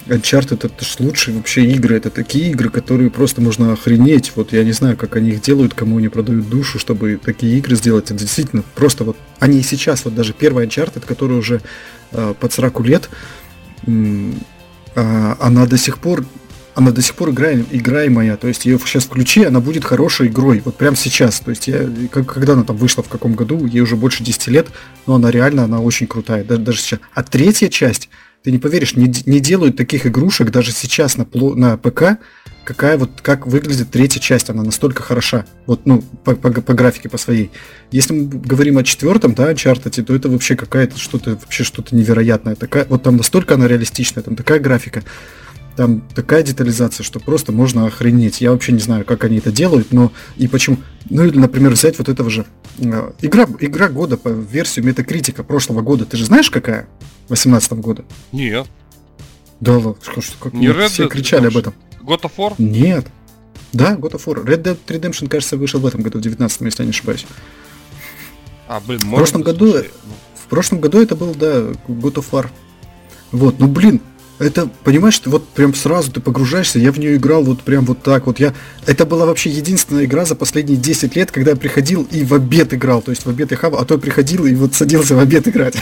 Uncharted это ж лучшие вообще игры, это такие игры, которые просто можно охренеть, вот я не знаю, как они их делают, кому они продают душу, чтобы такие игры сделать, это действительно просто вот, они и сейчас, вот даже первая Uncharted, которая уже э, под 40 лет, а, она до сих пор она до сих пор играем, играемая, то есть ее сейчас включи, она будет хорошей игрой, вот прямо сейчас, то есть я, как, когда она там вышла, в каком году, ей уже больше 10 лет, но она реально, она очень крутая, даже, даже сейчас. А третья часть, ты не поверишь, не, не делают таких игрушек даже сейчас на, на ПК, какая вот, как выглядит третья часть, она настолько хороша, вот, ну, по, по, по графике, по своей. Если мы говорим о четвертом, да, Uncharted, то это вообще какая-то что-то, вообще что-то невероятное, такая, вот там настолько она реалистичная, там такая графика, там такая детализация, что просто можно охренеть. Я вообще не знаю, как они это делают, но и почему. Ну или, например, взять вот этого же. э, Игра, игра года по версию Метакритика прошлого года. Ты же знаешь, какая? 18 года. Нет. Да, ладно, как Не Red все Dead кричали об Redemption? этом. God of War? Нет. Да, God of War. Red Dead Redemption, кажется, вышел в этом году, в 19 если я не ошибаюсь. А, блин, В прошлом году, слушай, в прошлом году это был, да, God of War. Вот, ну блин, это, понимаешь, ты вот прям сразу ты погружаешься, я в нее играл вот прям вот так вот. Я, это была вообще единственная игра за последние 10 лет, когда я приходил и в обед играл. То есть в обед я хавал, а то я приходил и вот садился в обед играть.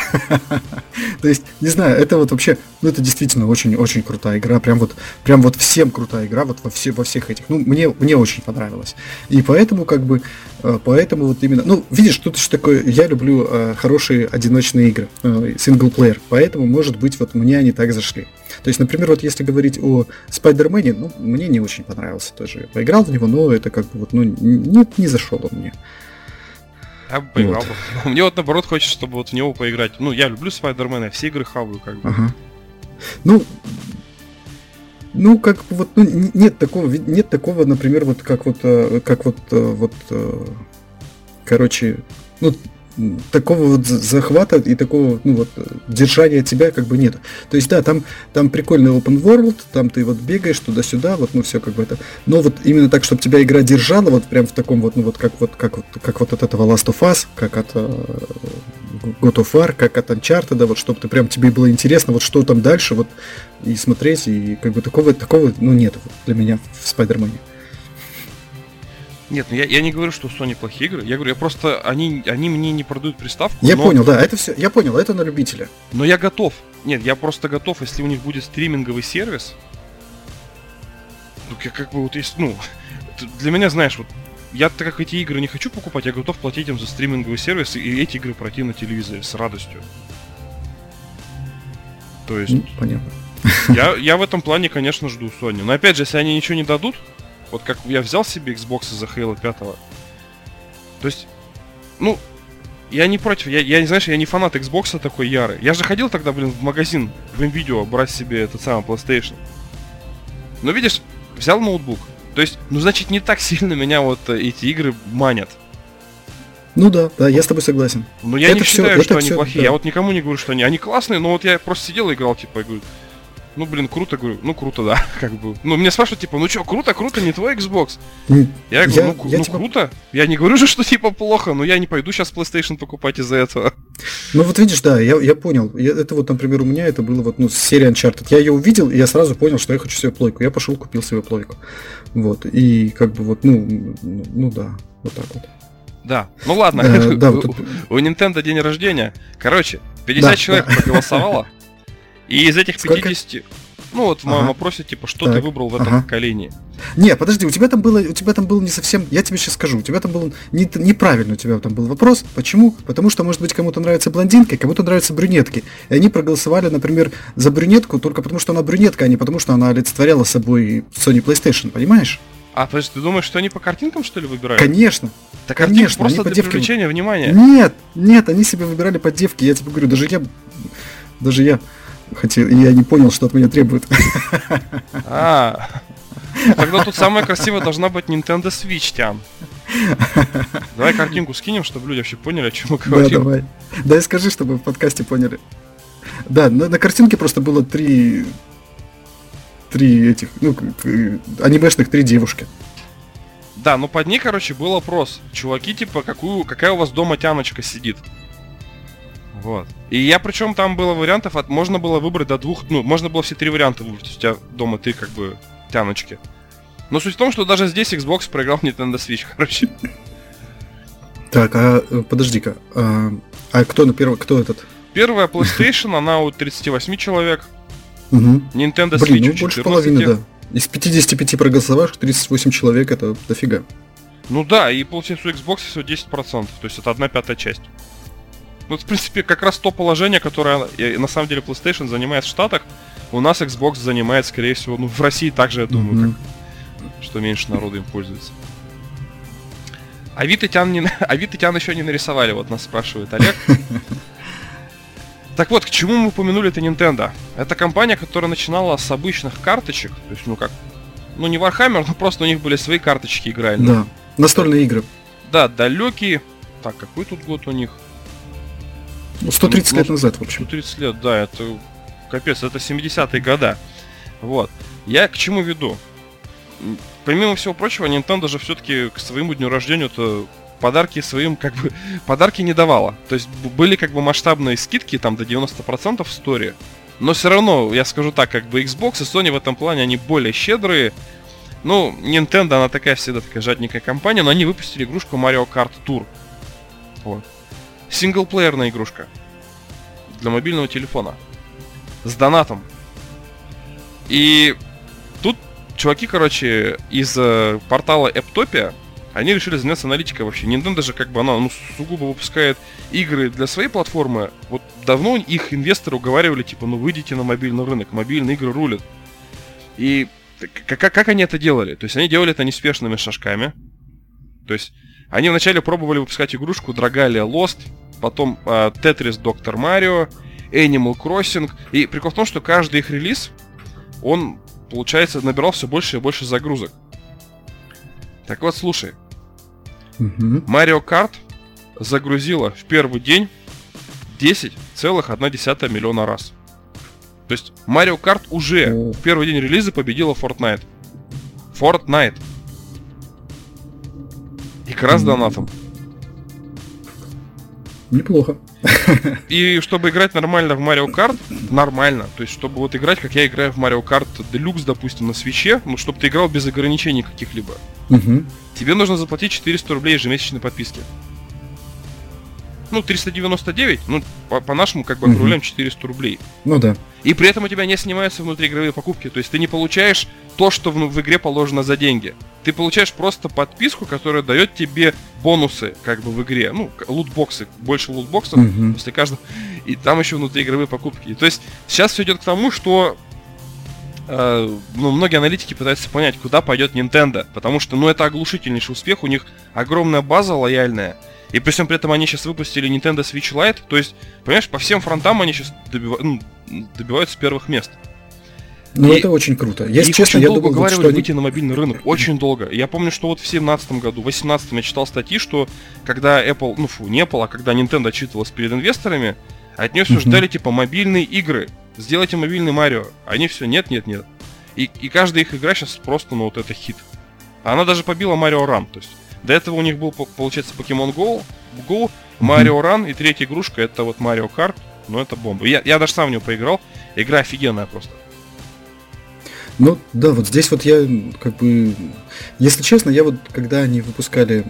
То есть, не знаю, это вот вообще, ну это действительно очень-очень крутая игра, прям вот, прям вот всем крутая игра, вот во, все, во всех этих. Ну, мне, мне очень понравилось. И поэтому, как бы, поэтому вот именно, ну, видишь, тут же такое, я люблю э, хорошие одиночные игры, э, синглплеер, поэтому, может быть, вот мне они так зашли. То есть, например, вот если говорить о Спайдермене, ну, мне не очень понравился тоже. Я поиграл в него, но это как бы вот, ну, не, не зашел он мне. Я бы поиграл бы. Мне вот наоборот хочется, чтобы вот в него поиграть. Ну, я люблю Спайдермена, я все игры хаваю, как бы. Ага. Ну, ну, как вот, ну, нет такого, нет такого, например, вот как вот, э, как вот, э, вот, э, короче, ну, такого вот за- захвата и такого, ну вот, держания тебя как бы нет. То есть, да, там, там прикольный open world, там ты вот бегаешь туда-сюда, вот, ну, все как бы это. Но вот именно так, чтобы тебя игра держала, вот прям в таком вот, ну, вот как вот, как вот, как вот от этого Last of Us, как от God of War, как от Uncharted, да, вот чтобы ты прям тебе было интересно, вот что там дальше, вот и смотреть, и как бы такого, такого, ну, нет для меня в Спайдермене. Нет, ну я, я не говорю, что у Sony плохие игры. Я говорю, я просто они, они мне не продают приставку. Я но, понял, да, это все, я понял, это на любителя. Но я готов. Нет, я просто готов, если у них будет стриминговый сервис. Ну, я как бы вот есть, ну, для меня, знаешь, вот я так как эти игры не хочу покупать, я готов платить им за стриминговый сервис и эти игры пройти на телевизоре с радостью. То есть, Ну, понятно. я, я в этом плане, конечно, жду Sony. Но опять же, если они ничего не дадут, Вот как я взял себе Xbox из-за Halo 5. То есть, ну, я не против, я, я, знаешь, я не фанат Xbox такой ярый. Я же ходил тогда, блин, в магазин, в видео брать себе этот самый PlayStation. Но видишь, взял ноутбук. То есть, ну, значит, не так сильно меня вот э, эти игры манят. Ну да, да, я с тобой согласен. Но я это не все, считаю, что они все, плохие. Да. Я вот никому не говорю, что они. Они классные, но вот я просто сидел и играл, типа, и говорю, ну, блин, круто, говорю, ну, круто, да, как бы. Ну, мне спрашивают, типа, ну что, круто, круто, не твой Xbox? Я говорю, я, ну, я, ну типа... круто. Я не говорю же, что, типа, плохо, но я не пойду сейчас PlayStation покупать из-за этого. Ну, вот видишь, да, я, я понял. Я, это вот, например, у меня это было вот, ну, серия Uncharted. Я ее увидел, и я сразу понял, что я хочу себе плойку. Я пошел, купил себе плойку. Вот, и как бы вот, ну, ну, да, вот так вот. Да, ну ладно, э, да, вот у, у Nintendo день рождения. Короче, 50 человек проголосовало. И из этих Сколько? 50... Ну вот в моем ага. вопросе, типа, что так. ты выбрал в этом ага. поколении? Не, подожди, у тебя там было, у тебя там был не совсем, я тебе сейчас скажу, у тебя там был не, неправильно, у тебя там был вопрос. Почему? Потому что, может быть, кому-то нравятся блондинки, кому-то нравятся брюнетки. И они проголосовали, например, за брюнетку только потому, что она брюнетка, а не потому, что она олицетворяла собой Sony PlayStation, понимаешь? А, то есть ты думаешь, что они по картинкам, что ли, выбирают? Конечно. Так конечно, просто они для девки... привлечения внимания. Нет, нет, они себе выбирали под девки, я тебе говорю, даже я, даже я хотел, я не понял, что от меня требуют. А, тогда тут самая красивая должна быть Nintendo Switch, Тян. Давай картинку скинем, чтобы люди вообще поняли, о чем мы говорим. Да, давай. Да и скажи, чтобы в подкасте поняли. Да, на, на картинке просто было три... Три этих, ну, анимешных три девушки. Да, но под ней, короче, был опрос. Чуваки, типа, какую, какая у вас дома тяночка сидит? Вот. И я причем там было вариантов, от, можно было выбрать до двух, ну, можно было все три варианта выбрать. У тебя дома три как бы тяночки. Но суть в том, что даже здесь Xbox проиграл Nintendo Switch, короче. Так, а э, подожди-ка. А, а кто на первый, кто этот? Первая PlayStation, она у 38 человек. Угу. Nintendo Switch Блин, ну, больше половины, да. Из 55 проголосовавших 38 человек это дофига. Ну да, и получается у Xbox всего 10%, то есть это одна пятая часть. Ну, в принципе, как раз то положение, которое на самом деле PlayStation занимает в Штатах, у нас Xbox занимает, скорее всего, ну, в России также, я думаю, mm-hmm. как, что меньше народу им пользуется. А вид Тян не... А вид Тян еще не нарисовали, вот нас спрашивает Олег. Так вот, к чему мы упомянули это Nintendo? Это компания, которая начинала с обычных карточек, то есть, ну как, ну не Warhammer, но просто у них были свои карточки игральные. Да, настольные игры. Да, далекие. Так, какой тут год у них? Ну, 130 ну, лет назад, в общем. 130 лет, да, это капец, это 70-е года. Вот. Я к чему веду? Помимо всего прочего, Nintendo же все-таки к своему дню рождения то подарки своим, как бы, подарки не давала. То есть были как бы масштабные скидки, там до 90% в сторе. Но все равно, я скажу так, как бы Xbox и Sony в этом плане, они более щедрые. Ну, Nintendo, она такая всегда такая жадненькая компания, но они выпустили игрушку Mario Kart Tour. Вот синглплеерная игрушка для мобильного телефона с донатом. И тут чуваки, короче, из э, портала Эптопия, они решили заняться аналитикой вообще. Nintendo же как бы она ну, сугубо выпускает игры для своей платформы. Вот давно их инвесторы уговаривали, типа, ну выйдите на мобильный рынок, мобильные игры рулят. И как, как они это делали? То есть они делали это неспешными шажками. То есть они вначале пробовали выпускать игрушку Dragalia Lost, потом э, Tetris Доктор Марио, Animal Crossing. И прикол в том, что каждый их релиз, он, получается, набирал все больше и больше загрузок. Так вот, слушай. Марио Карт загрузила в первый день 10,1 миллиона раз. То есть Марио Карт уже в первый день релиза победила Fortnite. Fortnite. Как раз донатом. Неплохо. И чтобы играть нормально в Mario Kart, нормально, то есть чтобы вот играть, как я играю в Mario Kart Deluxe, допустим, на свече, ну, чтобы ты играл без ограничений каких-либо, угу. тебе нужно заплатить 400 рублей ежемесячной подписки ну, 399, ну, по-нашему, по как бы угу. округляем 400 рублей. Ну да. И при этом у тебя не снимаются внутриигровые покупки. То есть ты не получаешь то, что в, в игре положено за деньги. Ты получаешь просто подписку, которая дает тебе бонусы, как бы в игре. Ну, лутбоксы, больше лутбоксов угу. после каждого. И там еще внутриигровые покупки. То есть сейчас все идет к тому, что э, ну, многие аналитики пытаются понять, куда пойдет Nintendo, потому что, ну, это оглушительнейший успех, у них огромная база лояльная, и при всем при этом они сейчас выпустили Nintendo Switch Lite, то есть, понимаешь, по всем фронтам они сейчас добива... ну, добиваются первых мест. Ну, и, это очень круто. Если честно, очень я долго думал, уговаривали что выйти они... на мобильный рынок. Очень долго. Я помню, что вот в 2017 году, в 2018 я читал статьи, что когда Apple, ну фу, не Apple, а когда Nintendo отчитывалась перед инвесторами, от нее все uh-huh. ждали, типа, мобильные игры. Сделайте мобильный Марио. Они все, нет, нет, нет. И, и каждая их игра сейчас просто, ну, вот это хит. Она даже побила Марио Ран. То есть, до этого у них был, получается, Pokemon Go, Go, Марио Ран, и третья игрушка это вот Марио Карт. Ну, это бомба. Я, я даже сам в него поиграл. Игра офигенная просто. Ну, да, вот здесь вот я, как бы, если честно, я вот, когда они выпускали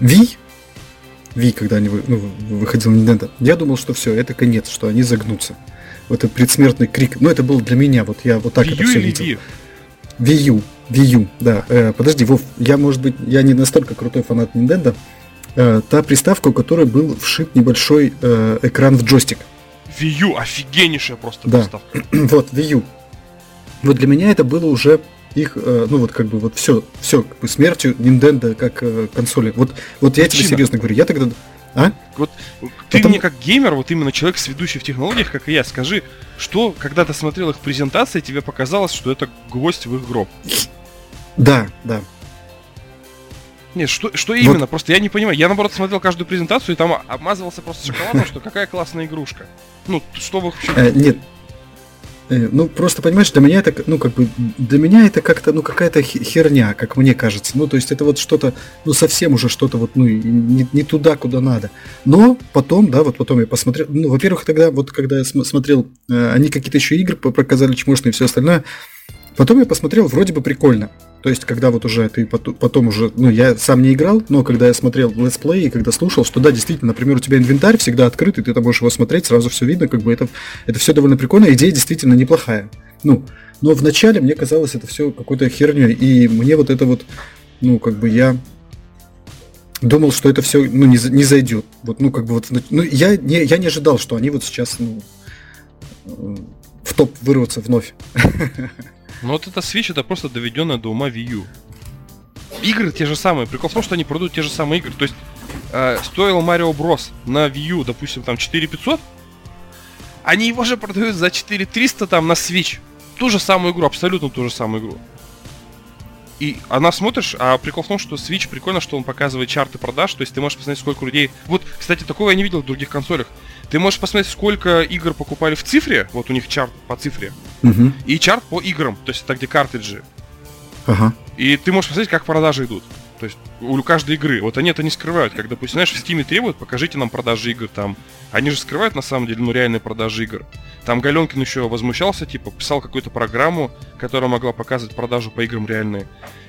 Wii, Wii, когда они ну, выходил Nintendo, я думал, что все, это конец, что они загнутся. Вот этот предсмертный крик. Ну, это было для меня, вот я вот так Wii это все видел. Wii? Wii U, Wii U, да. Э, подожди, Вов, я, может быть, я не настолько крутой фанат Nintendo. Э, та приставка, у которой был вшит небольшой э, экран в джойстик. Wii U, офигеннейшая просто да. приставка. вот, Wii U. Вот для меня это было уже их, э, ну вот как бы вот все, все, как бы смертью Nintendo как э, консоли. Вот, вот я тебе серьезно говорю, я тогда... А? Вот ты Потом... мне как геймер, вот именно человек, сведущий в технологиях, как и я, скажи, что, когда ты смотрел их презентации, тебе показалось, что это гвоздь в их гроб? Да, да. Нет, что, что именно? Вот. Просто я не понимаю. Я, наоборот, смотрел каждую презентацию и там обмазывался просто шоколадом, что какая классная игрушка. Ну, что вы вообще... Э, нет, ну, просто, понимаешь, для меня это, ну, как бы, для меня это как-то, ну, какая-то херня, как мне кажется. Ну, то есть это вот что-то, ну, совсем уже что-то вот, ну, не, не туда, куда надо. Но потом, да, вот потом я посмотрел, ну, во-первых, тогда, вот когда я смотрел, э, они какие-то еще игры показали чмошные и все остальное, потом я посмотрел, вроде бы прикольно. То есть, когда вот уже ты потом уже, ну, я сам не играл, но когда я смотрел летсплей и когда слушал, что да, действительно, например, у тебя инвентарь всегда открытый, ты там можешь его смотреть, сразу все видно, как бы это, это все довольно прикольно, идея действительно неплохая. Ну, но вначале мне казалось это все какой-то херней, и мне вот это вот, ну, как бы я думал, что это все, ну, не, не зайдет. Вот, ну, как бы вот, ну, я не, я не ожидал, что они вот сейчас, ну, в топ вырвутся вновь. Ну вот это Switch это просто доведенная до ума Wii U. Игры те же самые. Прикол в том, что они продают те же самые игры. То есть э, стоил Mario Bros. на Wii U, допустим, там 4500, они его же продают за 4300 там на Switch. Ту же самую игру, абсолютно ту же самую игру. И она смотришь, а прикол в том, что Switch прикольно, что он показывает чарты продаж, то есть ты можешь посмотреть, сколько людей... Вот, кстати, такого я не видел в других консолях. Ты можешь посмотреть, сколько игр покупали в цифре, вот у них чарт по цифре, угу. и чарт по играм, то есть это где картриджи. Ага. И ты можешь посмотреть, как продажи идут. То есть у каждой игры. Вот они это не скрывают. Как, допустим, знаешь, в Steam требуют, покажите нам продажи игр там. Они же скрывают на самом деле, ну, реальные продажи игр. Там Галенкин еще возмущался, типа, писал какую-то программу, которая могла показывать продажу по играм реальные.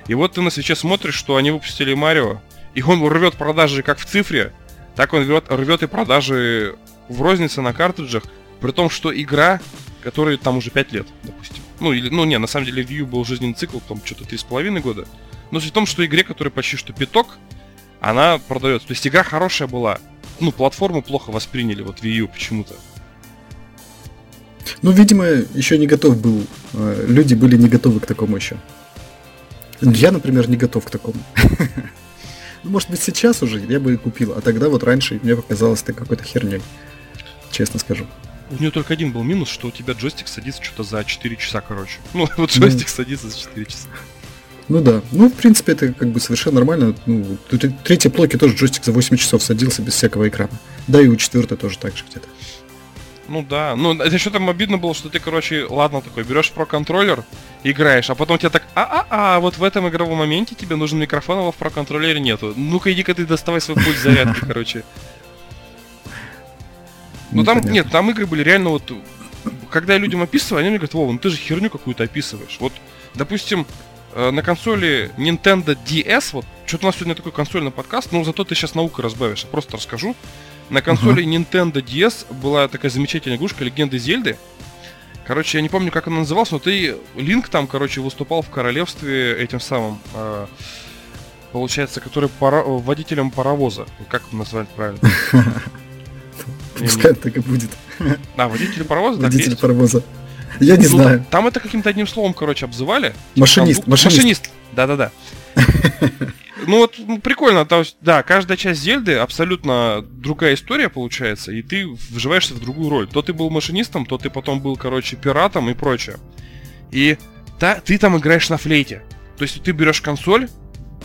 И вот ты на свече смотришь, что они выпустили Марио, и он рвет продажи как в цифре, так он рвет, рвет и продажи в рознице на картриджах, при том, что игра, которой там уже 5 лет, допустим. Ну, или, ну, не, на самом деле View был жизненный цикл, там, что-то 3,5 года. Но суть в том, что игре, которая почти что пяток, она продается. То есть игра хорошая была. Ну, платформу плохо восприняли, вот Wii U почему-то. Ну, видимо, еще не готов был. Э, люди были не готовы к такому еще. Я, например, не готов к такому. Ну, может быть, сейчас уже я бы и купил, а тогда вот раньше мне показалось это какой-то херней честно скажу. У нее только один был минус, что у тебя джойстик садится что-то за 4 часа, короче. Ну, вот джойстик ну, садится за 4 часа. Ну да. Ну, в принципе, это как бы совершенно нормально. Ну, третьей плойки тоже джойстик за 8 часов садился без всякого экрана. Да и у четвертой тоже так же где-то. Ну да, ну это еще там обидно было, что ты, короче, ладно такой, берешь про контроллер, играешь, а потом тебе так, а-а-а, вот в этом игровом моменте тебе нужен микрофон, а в про контроллере нету. Ну-ка иди-ка ты доставай свой пульт зарядки, короче. Ну там, нет, там игры были реально вот... Когда я людям описываю, они мне говорят, Вова, ну ты же херню какую-то описываешь. Вот, допустим, э, на консоли Nintendo DS, вот, что-то у нас сегодня такой консольный подкаст, но зато ты сейчас наукой разбавишь, я просто расскажу. На консоли uh-huh. Nintendo DS была такая замечательная игрушка Легенды Зельды. Короче, я не помню, как она называлась, но ты, Линк там, короче, выступал в королевстве этим самым, э, получается, который пара... водителем паровоза. Как его назвать правильно? Пускай так и будет. А, водитель паровоза? Водитель есть? паровоза. Я не Ну, знаю. Там, это каким-то одним словом, короче, обзывали. Типа Машинист, машинист. Машинист. Да-да-да. Ну вот ну, прикольно, то есть, да, каждая часть Зельды абсолютно другая история получается, и ты вживаешься в другую роль. То ты был машинистом, то ты потом был, короче, пиратом и прочее. И та, ты там играешь на флейте. То есть ты берешь консоль,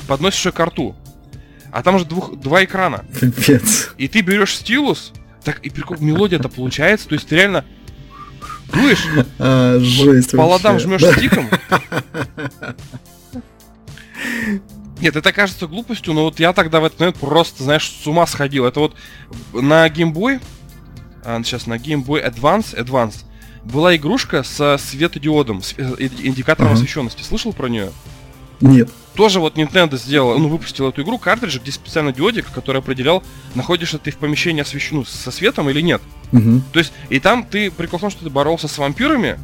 подносишь ее к рту, а там же двух, два экрана. Пипец. И ты берешь стилус, так и прикол, мелодия-то получается, то есть ты реально дуешь, А, жесть по ладам жмешь стиком. Нет, это кажется глупостью, но вот я тогда в этот момент просто, знаешь, с ума сходил. Это вот на Game Boy, а, сейчас на Game Boy Advance, Advance была игрушка со светодиодом, с э, индикатором Ага. освещенности. Слышал про нее? Нет. Тоже вот Nintendo сделала, ну, выпустила эту игру, картридж, где специально диодик, который определял, находишься ты в помещении освещен... ну, со светом или нет. Мгм. То есть, и там ты, прикол в том, что ты боролся с вампирами,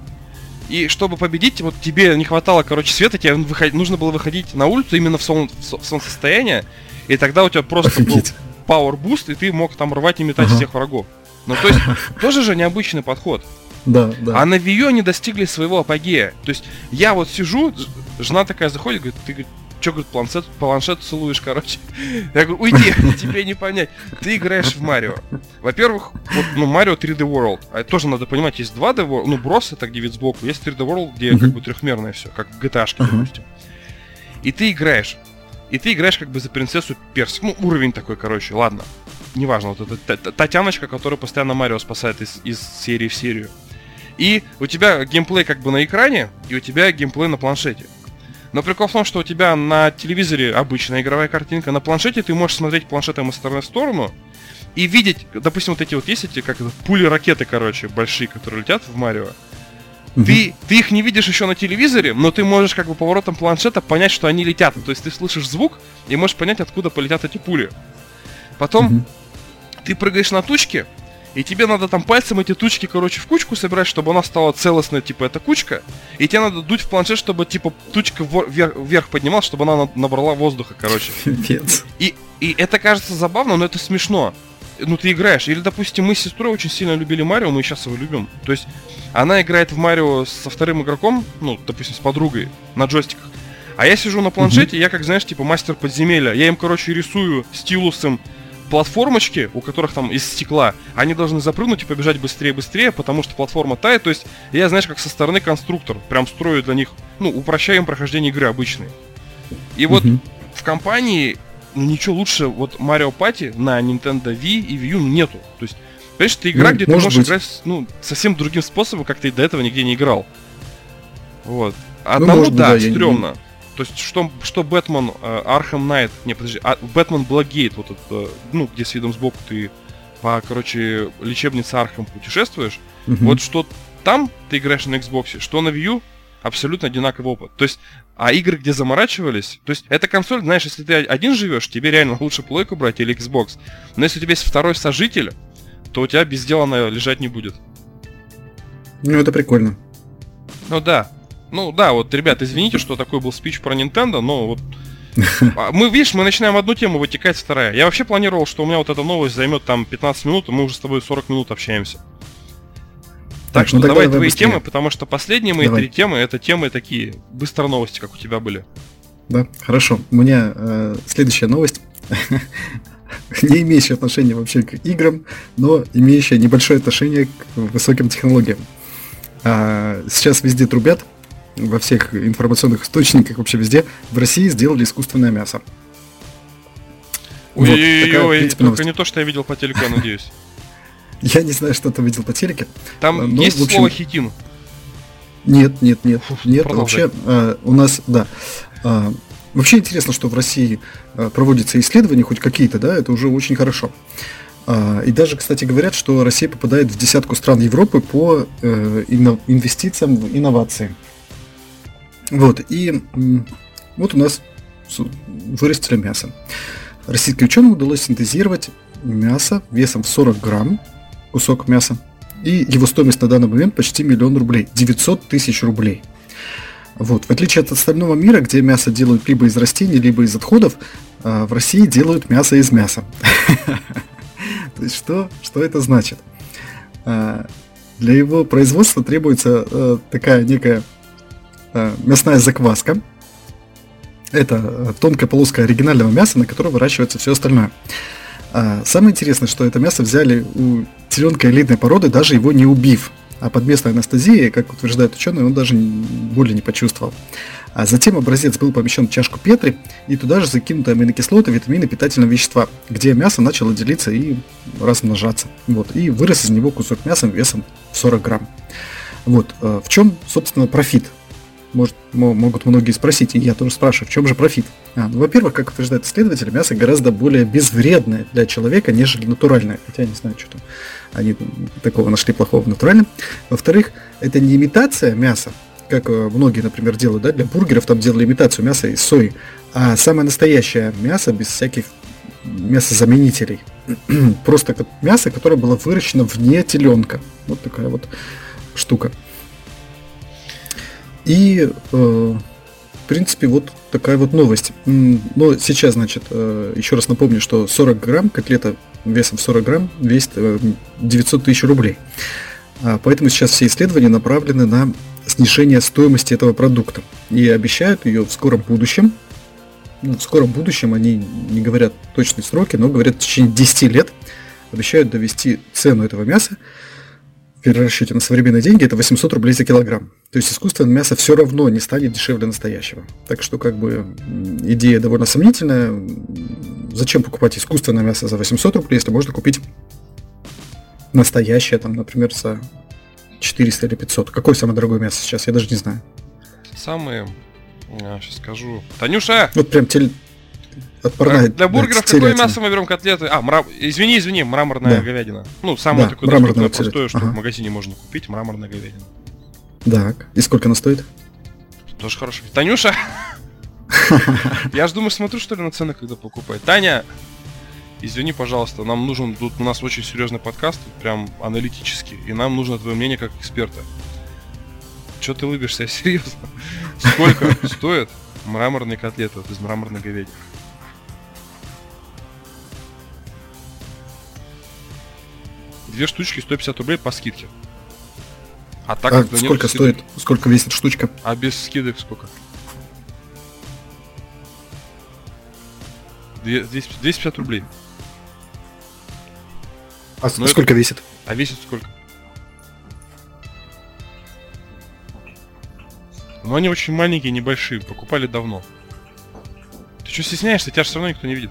и чтобы победить, вот тебе не хватало, короче, света, тебе выход- нужно было выходить на улицу именно в, сон... в со- в солнцестояние, и тогда у тебя просто был Офигеть. power boost, и ты мог там рвать и метать Ага. всех врагов. Ну, то есть, тоже же необычный подход. Да, да. А на U они достигли своего апогея. То есть, я вот сижу, жена такая заходит, говорит, ты, говорит, что, говорит, планшет, планшет целуешь, короче. Я говорю, уйди, тебе не понять. Ты играешь в Марио. Во-первых, вот, ну, Марио 3D World. А это тоже надо понимать, есть 2D World, ну, Брос это где вид сбоку, есть 3D World, где как бы трехмерное все, как GTA, допустим. И ты играешь. И ты играешь как бы за принцессу Персик. Ну, уровень такой, короче, ладно. Неважно, вот эта та- та- Татьяночка, которая постоянно Марио спасает из, из серии в серию. И у тебя геймплей как бы на экране, и у тебя геймплей на планшете. Но прикол в том, что у тебя на телевизоре обычная игровая картинка, на планшете ты можешь смотреть планшетом из стороны в сторону и видеть, допустим, вот эти вот есть эти, как это, пули-ракеты, короче, большие, которые летят в Марио. Мгм. Ты, ты их не видишь еще на телевизоре, но ты можешь как бы поворотом планшета понять, что они летят. То есть ты слышишь звук и можешь понять, откуда полетят эти пули. Потом Мгм. ты прыгаешь на тучки, и тебе надо там пальцем эти тучки, короче, в кучку собирать, чтобы она стала целостной, типа, эта кучка. И тебе надо дуть в планшет, чтобы, типа, тучка вверх, вверх поднималась, чтобы она на- набрала воздуха, короче. Пипец. И, и это кажется забавно, но это смешно. Ну, ты играешь. Или, допустим, мы с сестрой очень сильно любили Марио, мы сейчас его любим. То есть, она играет в Марио со вторым игроком, ну, допустим, с подругой, на джойстиках. А я сижу на планшете, я как, знаешь, типа мастер подземелья. Я им, короче, рисую стилусом платформочки, у которых там из стекла, они должны запрыгнуть и побежать быстрее-быстрее, потому что платформа тает. То есть я, знаешь, как со стороны конструктор, прям строю для них, ну, упрощаем прохождение игры обычной. И вот Мгм. в компании ну, ничего лучше вот Mario Party на Nintendo Wii и Wii U нету. То есть, понимаешь, это игра, Ну, где ты может можешь быть. играть ну, совсем другим способом, как ты до этого нигде не играл. Вот. Одному, может быть, да, да, я стрёмно. То есть, что, что Бэтмен э, Arkham Knight, не, подожди, а, Бэтмен Blackgate, вот это, э, ну, где с видом сбоку ты по, короче, лечебнице Архам путешествуешь, Мгм. вот что там ты играешь на Xbox, что на U, абсолютно одинаковый опыт. То есть, а игры, где заморачивались, то есть, эта консоль, знаешь, если ты один живешь, тебе реально лучше плойку брать или Xbox. Но если у тебя есть второй сожитель, то у тебя без дела она лежать не будет. Ну, это прикольно. Ну да. Ну да, вот, ребят, извините, что такой был спич про Nintendo, но вот... А Мы, видишь, мы начинаем одну тему, вытекать вторая. Я вообще планировал, что у меня вот эта новость займет там 15 минут, и мы уже с тобой 40 минут общаемся. Так, Так, что ну давай давай твои быстрее. темы, потому что последние мои Давай. три темы это темы такие, быстро новости, как у тебя были. Да, хорошо. У меня э, следующая новость, не имеющая отношения вообще к играм, но имеющая небольшое отношение к высоким технологиям. А, сейчас везде трубят, во всех информационных источниках, вообще везде, в России сделали искусственное мясо. Вот Ой-ой-ой, только не то, что я видел по телеку, я надеюсь. Я не знаю, что ты видел по телеке. Там Ну, есть общем, слово хитин. Нет, нет, нет, нет. продолжай. Вообще э, у нас, да. э, вообще интересно, что в России э, проводятся исследования, хоть какие-то, да, это уже очень хорошо. А, и даже, кстати, говорят, что Россия попадает в десятку стран Европы по э, инвестициям в инновации. Вот, и вот у нас вырастили мясо. Российским ученым удалось синтезировать мясо весом в 40 грамм, кусок мяса, и его стоимость на данный момент почти миллион рублей. 900 тысяч рублей. Вот. В отличие от остального мира, где мясо делают либо из растений, либо из отходов, а, в России делают мясо из мяса. То есть что, что это значит? э, для его производства требуется э, такая некая мясная закваска. Это э, тонкая полоска оригинального мяса, на которой выращивается все остальное. А самое интересное, что это мясо взяли у теленка элитной породы, даже его не убив. А под местной анестезией, как утверждают ученые, он даже боли не почувствовал. А затем образец был помещен в чашку Петри, и туда же закинуты аминокислоты, витамины, питательные вещества, где мясо начало делиться и размножаться. Вот, и вырос из него кусок мяса весом 40 грамм. Вот, э, в чем, собственно, профит может, могут многие спросить, и я тоже спрашиваю, в чем же профит? А, ну, во-первых, как утверждают исследователи, мясо гораздо более безвредное для человека, нежели натуральное. Хотя я не знаю, что там они такого нашли плохого в натуральном. Во-вторых, это не имитация мяса, как э, многие, например, делают, да, для бургеров там делали имитацию мяса из сои, а самое настоящее мясо без всяких мясозаменителей. Просто мясо, которое было выращено вне теленка. Вот такая вот штука. И, э, в принципе, вот такая вот новость. Но сейчас, значит, э, еще раз напомню, что 40 грамм котлета весом в 40 грамм весит 900 э, тысяч рублей. А, поэтому сейчас все исследования направлены на снижение стоимости этого продукта. И обещают ее в скором будущем. Ну, в скором будущем они не говорят точные сроки, но говорят в течение 10 лет обещают довести цену этого мяса перерасчете на современные деньги это 800 рублей за килограмм. То есть искусственное мясо все равно не станет дешевле настоящего. Так что как бы идея довольно сомнительная. Зачем покупать искусственное мясо за 800 рублей, если можно купить настоящее, там, например, за 400 или 500. Какое самое дорогое мясо сейчас? Я даже не знаю. Самые, я сейчас скажу. Танюша! Вот прям теле... Отправляет, для бургеров какое мясо мы берем котлеты? А, мра... извини, извини, мраморная да. говядина. Ну, самое да, такое доступное, простое, что ага. в магазине можно купить, мраморная говядина. Так, и сколько она стоит? Тоже хорошо. Танюша! Я ж думаю, смотрю, что ли, на цены, когда покупать. Таня, извини, пожалуйста, нам нужен, тут у нас очень серьезный подкаст, прям аналитический, и нам нужно твое мнение как эксперта. Че ты улыбишься, серьезно? Сколько стоит мраморные котлеты из мраморной говядины? Две штучки 150 рублей по скидке. А так а сколько стоит? Сколько весит штучка? А без скидок сколько? 250 рублей. А Но сколько это... весит? А весит сколько? Ну они очень маленькие, небольшие, покупали давно. Ты что стесняешься? Тебя же все равно никто не видит.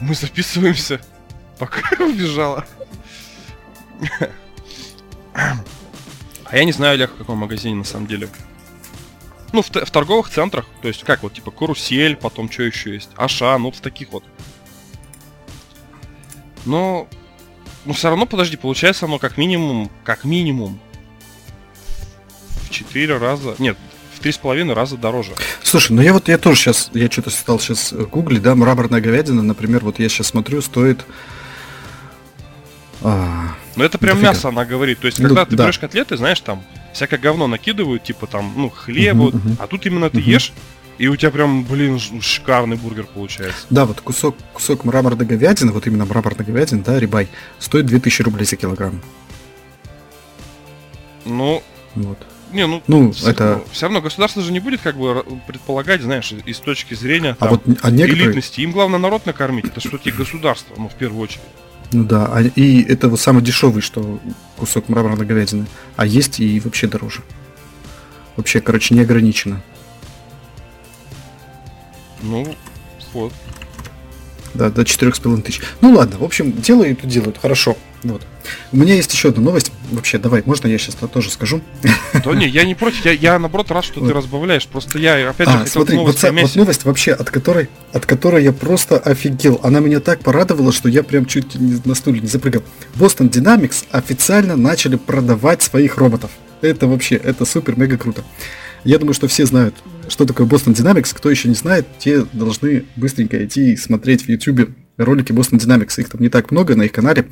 Мы записываемся, пока убежала. А я не знаю, Олег, в каком магазине на самом деле. Ну, в, в торговых центрах. То есть, как вот, типа, карусель, потом что еще есть? Аша, ну, в таких вот. Но, ну, все равно, подожди, получается оно как минимум, как минимум, в 4 раза, нет, в три с половиной раза дороже. Слушай, ну я вот, я тоже сейчас, я что-то стал сейчас гуглить, да, мраморная говядина, например, вот я сейчас смотрю, стоит а, ну это прям дофига. мясо она говорит. То есть, когда ну, ты да. берешь котлеты, знаешь, там всякое говно накидывают, типа там, ну, хлеб, а тут именно ты ешь, и у тебя прям, блин, шикарный бургер получается. Да, вот кусок, кусок мраморной говядины, вот именно мраморной говядины, да, рибай, стоит 2000 рублей за килограмм. Ну, вот. Не, ну, ну все, это... Ну, все равно государство же не будет как бы предполагать, знаешь, из точки зрения а там, вот, а некоторые... элитности. Им главное народ накормить, это что-то государство, ну, в первую очередь. Ну да, а, и это вот самый дешевый, что кусок мраморной говядины. А есть и вообще дороже. Вообще, короче, не ограничено. Ну, вот. Да, до 4,5 тысяч. Ну ладно, в общем, делают и делают, хорошо. Вот. У меня есть еще одна новость. Вообще, давай, можно я сейчас тоже скажу? Да не, я не против, я, я наоборот рад, что вот. ты разбавляешь. Просто я опять же а, хотел смотри, новость вот, вот новость вообще, от которой, от которой я просто офигел. Она меня так порадовала, что я прям чуть не, на стуле не запрыгал. Boston Dynamics официально начали продавать своих роботов. Это вообще, это супер-мега круто. Я думаю, что все знают, что такое Boston Dynamics. Кто еще не знает, те должны быстренько идти и смотреть в YouTube ролики Boston Dynamics. Их там не так много на их канале.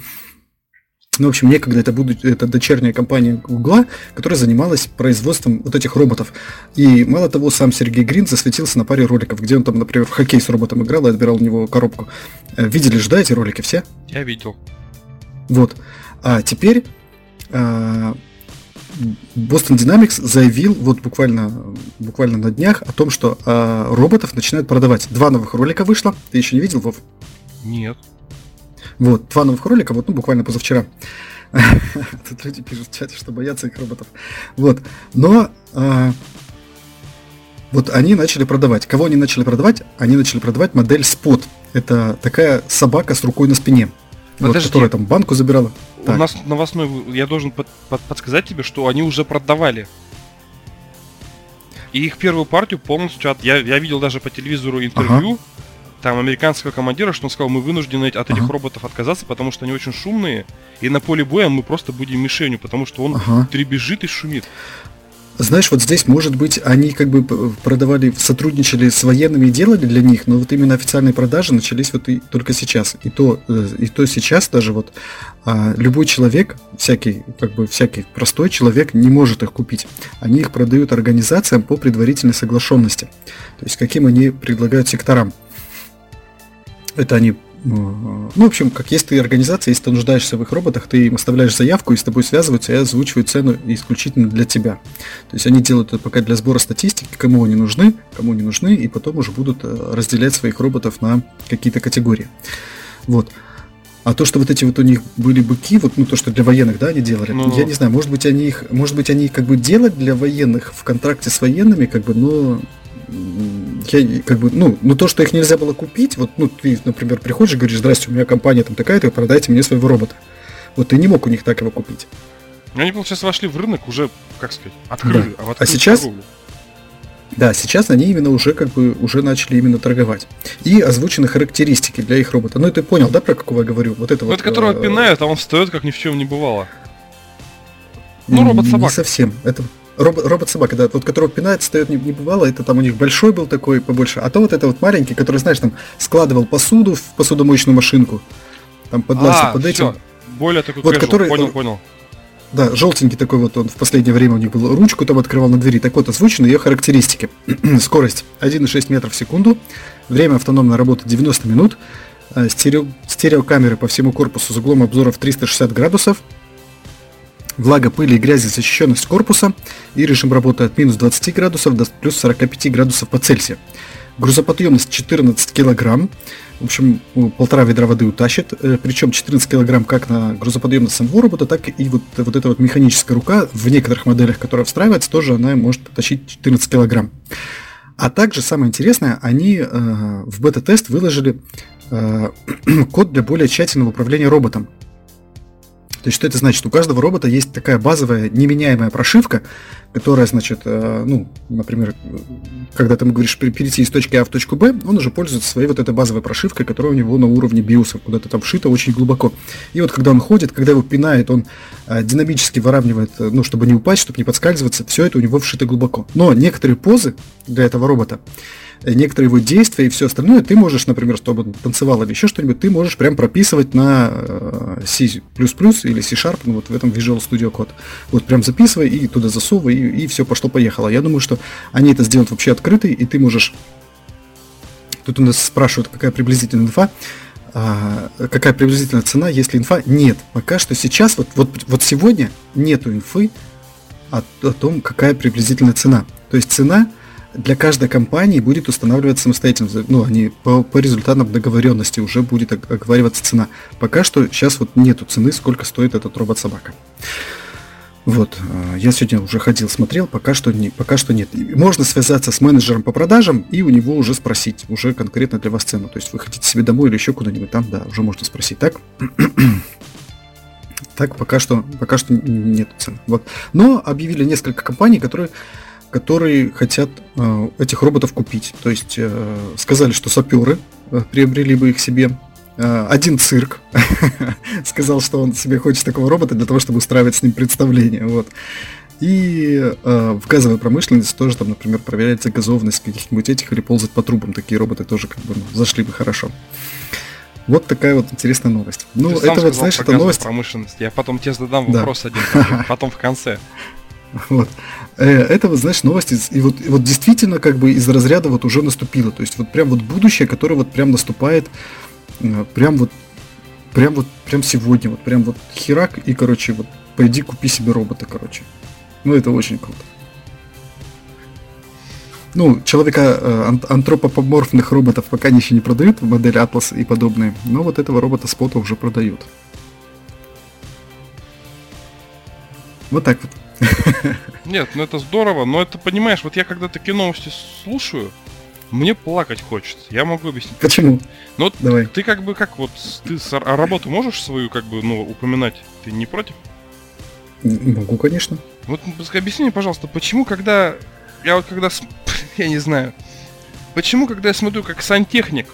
Ну, в общем, некогда это, будет, это дочерняя компания Гугла, которая занималась производством вот этих роботов. И мало того, сам Сергей Грин засветился на паре роликов, где он там, например, в хоккей с роботом играл и отбирал у него коробку. Э, видели же, да, эти ролики все? Я видел. Вот. А теперь э, Boston Dynamics заявил вот буквально, буквально на днях о том, что э, роботов начинают продавать. Два новых ролика вышло. Ты еще не видел, Вов? Нет. Вот, два новых ролика, вот, ну, буквально позавчера. Тут люди пишут в чате, что боятся их роботов. Вот. Но а, вот они начали продавать. Кого они начали продавать? Они начали продавать модель Spot. Это такая собака с рукой на спине. Вот, которая там банку забирала. У так. нас новостной, я должен под, под, подсказать тебе, что они уже продавали. И их первую партию полностью от... Я, я видел даже по телевизору интервью ага. там американского командира, что он сказал, мы вынуждены от этих ага. роботов отказаться, потому что они очень шумные, и на поле боя мы просто будем мишенью, потому что он ага. требежит и шумит. Знаешь, вот здесь, может быть, они как бы продавали, сотрудничали с военными и делали для них, но вот именно официальные продажи начались вот и только сейчас. И то, э, и то сейчас даже вот а, любой человек, всякий, как бы всякий простой человек не может их купить. Они их продают организациям по предварительной соглашенности. То есть каким они предлагают секторам. Это они ну, в общем, как есть ты организация, если ты нуждаешься в их роботах, ты им оставляешь заявку, и с тобой связываются и озвучивают цену исключительно для тебя. То есть они делают это пока для сбора статистики, кому они нужны, кому не нужны, и потом уже будут э, разделять своих роботов на какие-то категории. Вот. А то, что вот эти вот у них были быки, вот ну то, что для военных, да, они делали, ну, я не знаю, может быть они их, может быть они как бы делать для военных в контракте с военными, как бы, но я как бы, ну, ну то, что их нельзя было купить, вот, ну, ты, например, приходишь и говоришь, здрасте, у меня компания там такая-то, продайте мне своего робота. Вот ты не мог у них так его купить. Ну, они, получается, вошли в рынок уже, как сказать, открыли. Да. А, а сейчас, торговлю. да, сейчас они именно уже как бы уже начали именно торговать. И озвучены характеристики для их робота. Ну, ты понял, да, про какого я говорю? Вот это ну, вот. Это которого э- пинают, а он встает, как ни в чем не бывало. Ну, робот-собака. Не совсем. Это, робот, робот-собака, да, вот которого пинает, стоит не, не бывало, это там у них большой был такой побольше, а то вот это вот маленький, который, знаешь, там складывал посуду в посудомоечную машинку, там подлазил а, под этим. Все. Более такой вот, который, понял, понял. Да, желтенький такой вот он в последнее время у них был. Ручку там открывал на двери. Так вот, озвучены ее характеристики. Скорость 1,6 метров в секунду. Время автономной работы 90 минут. Э, стерео, стереокамеры по всему корпусу с углом обзора в 360 градусов влага, пыли и грязи, защищенность корпуса и режим работы от минус 20 градусов до плюс 45 градусов по Цельсию. Грузоподъемность 14 килограмм, в общем, полтора ведра воды утащит, э, причем 14 килограмм как на грузоподъемность самого робота, так и вот, вот эта вот механическая рука в некоторых моделях, которая встраивается, тоже она может потащить 14 килограмм. А также самое интересное, они э, в бета-тест выложили э, код для более тщательного управления роботом. То есть что это значит? У каждого робота есть такая базовая неменяемая прошивка, которая, значит, э, ну, например, когда ты ему говоришь перейти из точки А в точку Б, он уже пользуется своей вот этой базовой прошивкой, которая у него на уровне биоса, куда-то там вшита очень глубоко. И вот когда он ходит, когда его пинает, он э, динамически выравнивает, э, ну, чтобы не упасть, чтобы не подскальзываться, все это у него вшито глубоко. Но некоторые позы для этого робота, некоторые его действия и все остальное, ты можешь, например, чтобы он танцевал или еще что-нибудь, ты можешь прям прописывать на C++ или C-Sharp, ну вот в этом Visual Studio Code. Вот прям записывай и туда засовывай, и, и все пошло-поехало. Я думаю, что они это сделают вообще открытый, и ты можешь... Тут у нас спрашивают, какая приблизительная инфа. А, какая приблизительная цена, если инфа? Нет. Пока что сейчас, вот, вот, вот сегодня нету инфы о, о том, какая приблизительная цена. То есть цена для каждой компании будет устанавливаться самостоятельно. Ну, они по, по результатам договоренности уже будет оговариваться цена. Пока что сейчас вот нету цены, сколько стоит этот робот-собака. Вот, э, я сегодня уже ходил, смотрел, пока что, не, пока что нет. Можно связаться с менеджером по продажам и у него уже спросить, уже конкретно для вас цену. То есть вы хотите себе домой или еще куда-нибудь там, да, уже можно спросить, так? так, пока что, пока что нет цены. Вот. Но объявили несколько компаний, которые которые хотят э, этих роботов купить. То есть э, сказали, что саперы э, приобрели бы их себе. Э, один цирк сказал, что он себе хочет такого робота для того, чтобы устраивать с ним представление. Вот. И э, в газовой промышленности тоже там, например, проверяется газованность каких-нибудь этих или ползать по трубам. Такие роботы тоже как бы ну, зашли бы хорошо. Вот такая вот интересная новость. Ну, Ты это вот, знаешь, это новость. Промышленность. Я потом тебе задам вопрос да. один, потом в конце. Вот. Э, это вот, знаешь, новости, и вот, и вот действительно как бы из разряда вот уже наступило. То есть вот прям вот будущее, которое вот прям наступает, э, прям вот прям вот, прям сегодня, вот прям вот херак, и, короче, вот пойди купи себе робота, короче. Ну, это очень круто. Ну, человека э, антропоморфных роботов пока еще не продают в модели Atlas и подобные, но вот этого робота спота уже продают. Вот так вот. Нет, ну это здорово, но это, понимаешь, вот я когда такие новости слушаю, мне плакать хочется. Я могу объяснить. Почему? Ну Давай. ты как бы как вот ты а работу можешь свою как бы ну упоминать? Ты не против? Могу, конечно. Вот объясни мне, пожалуйста, почему когда я вот когда я не знаю, почему когда я смотрю как сантехник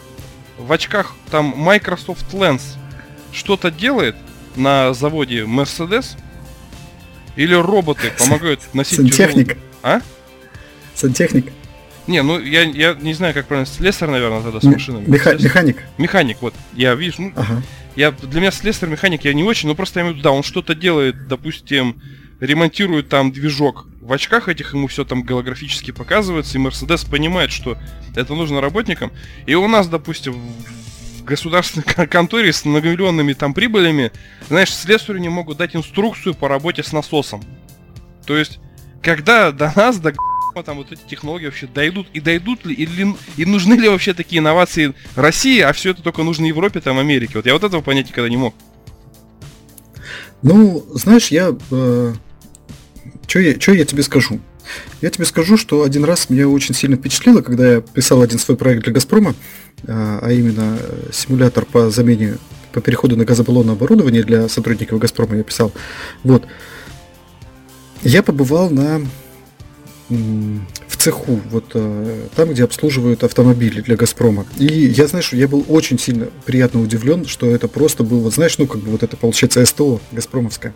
в очках там Microsoft Lens что-то делает на заводе Mercedes, или роботы помогают носить Сантехник. А? Сантехник. Не, ну я, я не знаю, как правильно, слесарь, наверное, тогда с машинами. Меха- механик. Механик, вот. Я вижу, ну, ага. я, для меня слесарь, механик я не очень, но просто я имею в виду, да, он что-то делает, допустим, ремонтирует там движок. В очках этих ему все там голографически показывается, и Мерседес понимает, что это нужно работникам. И у нас, допустим, государственной конторе с многомиллионными там прибылями, знаешь, слесарю не могут дать инструкцию по работе с насосом. То есть, когда до нас, до там вот эти технологии вообще дойдут, и дойдут ли, или, и нужны ли вообще такие инновации России, а все это только нужно Европе, там, Америке. Вот я вот этого понять никогда не мог. Ну, знаешь, я... Э, что я, я тебе скажу? Я тебе скажу, что один раз меня очень сильно впечатлило, когда я писал один свой проект для «Газпрома», а, а именно э, симулятор по замене, по переходу на газобаллонное оборудование для сотрудников «Газпрома» я писал. Вот. Я побывал на в цеху, вот э, там, где обслуживают автомобили для Газпрома. И я, знаешь, я был очень сильно приятно удивлен, что это просто был, вот знаешь, ну как бы вот это получается СТО Газпромовское.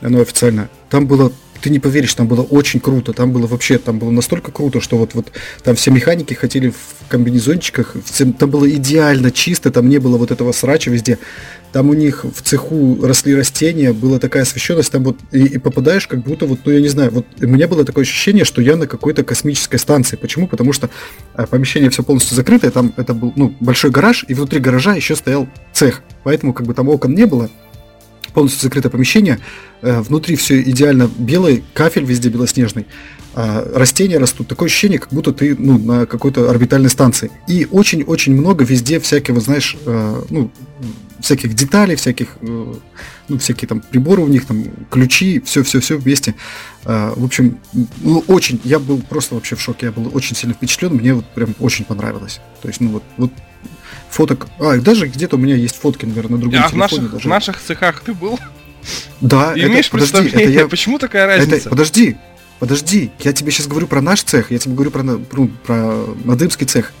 Оно официально. Там было ты не поверишь, там было очень круто, там было вообще, там было настолько круто, что вот, вот там все механики хотели в комбинезончиках, там было идеально чисто, там не было вот этого срача везде, там у них в цеху росли растения, была такая освещенность, там вот и, и попадаешь как будто вот, ну я не знаю, вот у меня было такое ощущение, что я на какой-то космической станции. Почему? Потому что а, помещение все полностью закрытое, там это был ну, большой гараж, и внутри гаража еще стоял цех, поэтому как бы там окон не было, полностью закрытое помещение, э, внутри все идеально белый, кафель везде белоснежный, а растения растут, такое ощущение, как будто ты ну, на какой-то орбитальной станции. И очень-очень много везде всякого, знаешь, э, ну, всяких деталей, всяких, э, ну, всякие там приборы у них, там, ключи, все-все-все вместе. В общем, ну, очень, я был просто вообще в шоке, я был очень сильно впечатлен, мне вот прям очень понравилось. То есть, ну вот, вот фоток. А, даже где-то у меня есть фотки, наверное, на другом а телефоне. А в наших, даже. в наших цехах ты был? Да, Ты это, имеешь подожди, это я... почему такая разница? Это, подожди, подожди, я тебе сейчас говорю про наш цех, я тебе говорю про, ну, про Надымский цех.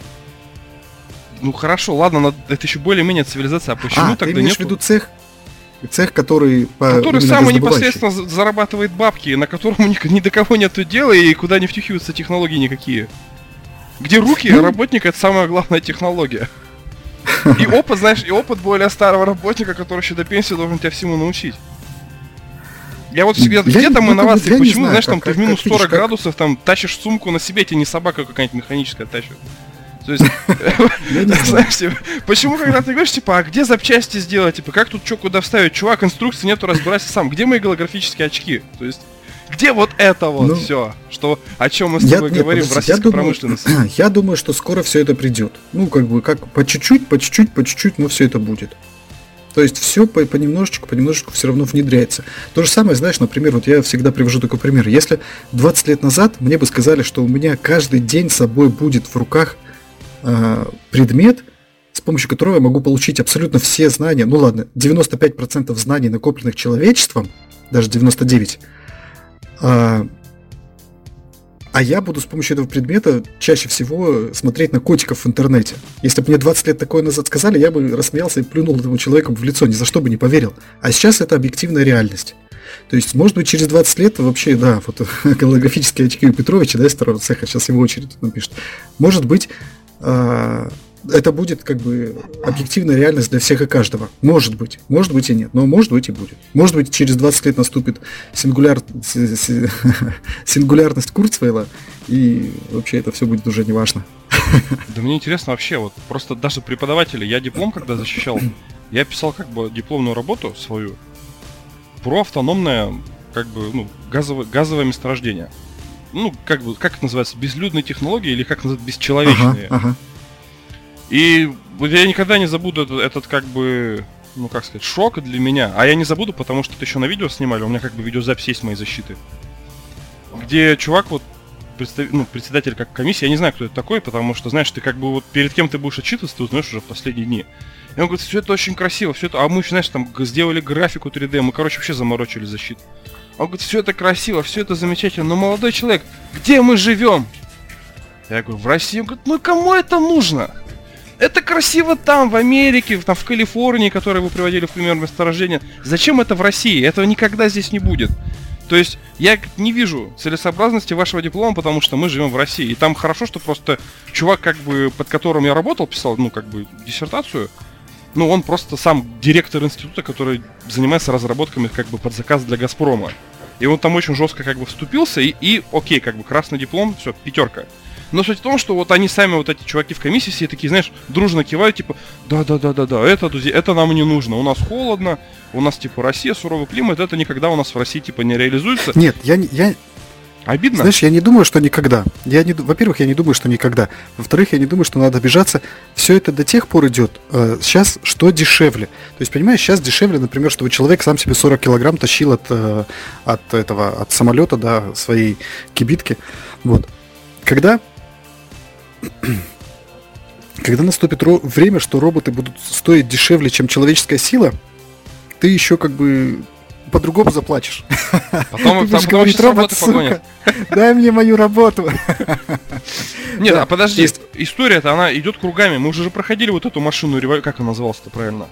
Ну хорошо, ладно, это еще более-менее цивилизация, а почему а, тогда ты имеешь нету? в виду цех, цех, который по Который самый непосредственно зарабатывает бабки, на котором ни, ни до кого нету дела и куда не втюхиваются технологии никакие. Где руки ну, работника это самая главная технология. И опыт, знаешь, и опыт более старого работника, который еще до пенсии должен тебя всему научить. Я вот всегда, где там инновации? Почему, знаешь, там ты в минус 40 градусов там тащишь сумку на себе, тебе не собака какая-нибудь механическая тащит. То есть, знаешь, типа, почему, когда ты говоришь, типа, а где запчасти сделать, типа, как тут что куда вставить? Чувак, инструкции нету, разбирайся сам. Где мои голографические очки? То есть, где вот это вот ну, все, что, о чем мы с тобой я, говорим нет, в российской я промышленности? Думаю, я думаю, что скоро все это придет. Ну, как бы, как по чуть-чуть, по чуть-чуть, по чуть-чуть, но все это будет. То есть все по, понемножечку, понемножечку все равно внедряется. То же самое, знаешь, например, вот я всегда привожу такой пример. Если 20 лет назад мне бы сказали, что у меня каждый день с собой будет в руках э, предмет, с помощью которого я могу получить абсолютно все знания, ну ладно, 95% знаний, накопленных человечеством, даже 99%, а, а я буду с помощью этого предмета чаще всего смотреть на котиков в интернете. Если бы мне 20 лет такое назад сказали, я бы рассмеялся и плюнул этому человеку в лицо, ни за что бы не поверил. А сейчас это объективная реальность. То есть, может быть, через 20 лет вообще, да, вот голографические очки у Петровича, да, из второго цеха, сейчас его очередь напишет. Может быть, а, это будет как бы объективная реальность для всех и каждого. Может быть. Может быть и нет. Но может быть и будет. Может быть через 20 лет наступит сингуляр... сингулярность Курцвейла, и вообще это все будет уже не важно. Да мне интересно вообще, вот просто даже преподаватели, я диплом когда защищал Я писал как бы дипломную работу свою про автономное как бы ну, газовое, газовое месторождение. Ну, как бы, как это называется, безлюдные технологии или как называется, бесчеловечные. Ага, ага. И я никогда не забуду этот, этот как бы ну как сказать, шок для меня. А я не забуду, потому что это еще на видео снимали, у меня как бы видеозапись есть моей защиты. Где чувак вот представ... ну, председатель как комиссии, я не знаю, кто это такой, потому что, знаешь, ты как бы вот перед кем ты будешь отчитываться, ты узнаешь уже в последние дни. И он говорит, все это очень красиво, все это, а мы, знаешь, там сделали графику 3D, мы, короче, вообще заморочили защиту. Он говорит, все это красиво, все это замечательно, но молодой человек, где мы живем? Я говорю, в России. Он говорит, ну кому это нужно? Это красиво там, в Америке, там, в Калифорнии, которые вы приводили в пример месторождения. Зачем это в России? Этого никогда здесь не будет. То есть я не вижу целесообразности вашего диплома, потому что мы живем в России. И там хорошо, что просто чувак, как бы, под которым я работал, писал, ну, как бы, диссертацию, ну, он просто сам директор института, который занимается разработками, как бы, под заказ для Газпрома. И он там очень жестко, как бы, вступился, и, и окей, как бы, красный диплом, все, пятерка. Но суть в том, что вот они сами, вот эти чуваки в комиссии, все такие, знаешь, дружно кивают, типа, да-да-да-да-да, это, это нам не нужно, у нас холодно, у нас, типа, Россия, суровый климат, это никогда у нас в России, типа, не реализуется. Нет, я, я, Обидно? Знаешь, я не думаю, что никогда. Я не, во-первых, я не думаю, что никогда. Во-вторых, я не думаю, что надо обижаться. Все это до тех пор идет. Э, сейчас что дешевле? То есть, понимаешь, сейчас дешевле, например, чтобы человек сам себе 40 килограмм тащил от, э, от этого, от самолета, да, своей кибитки. Вот. Когда когда наступит время, что роботы будут стоить дешевле, чем человеческая сила, ты еще как бы по-другому заплачешь. Потом, там говорить, робот, сука, дай мне мою работу. Нет, а подожди, история-то, она идет кругами. Мы уже же проходили вот эту машину, как она называлась-то правильно?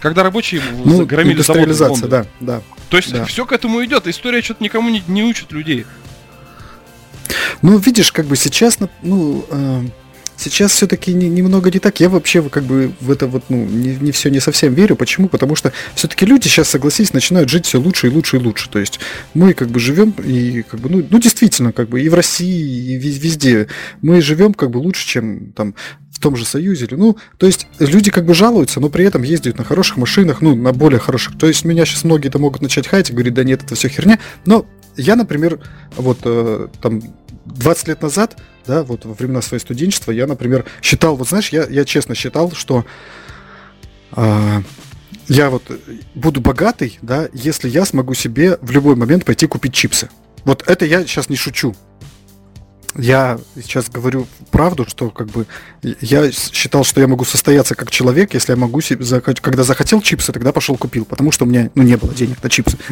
Когда рабочие ну, громили заводы. да, да. То есть да. все к этому идет. История что-то никому не, не учит людей. Ну, видишь, как бы сейчас, ну, э, сейчас все-таки не, немного не так. Я вообще как бы в это вот, ну, не, не все не совсем верю. Почему? Потому что все-таки люди сейчас, согласись, начинают жить все лучше и лучше и лучше. То есть мы как бы живем и как бы, ну, ну действительно, как бы и в России, и везде мы живем как бы лучше, чем там в том же Союзе. Ну, то есть люди как бы жалуются, но при этом ездят на хороших машинах, ну, на более хороших. То есть меня сейчас многие-то могут начать и говорить, да нет, это все херня. Но я, например, вот э, там 20 лет назад, да, вот во времена своего студенчества, я, например, считал, вот знаешь, я, я честно считал, что э, я вот буду богатый, да, если я смогу себе в любой момент пойти купить чипсы. Вот это я сейчас не шучу я сейчас говорю правду, что как бы я считал, что я могу состояться как человек, если я могу себе, когда захотел чипсы, тогда пошел купил, потому что у меня ну, не было денег на чипсы.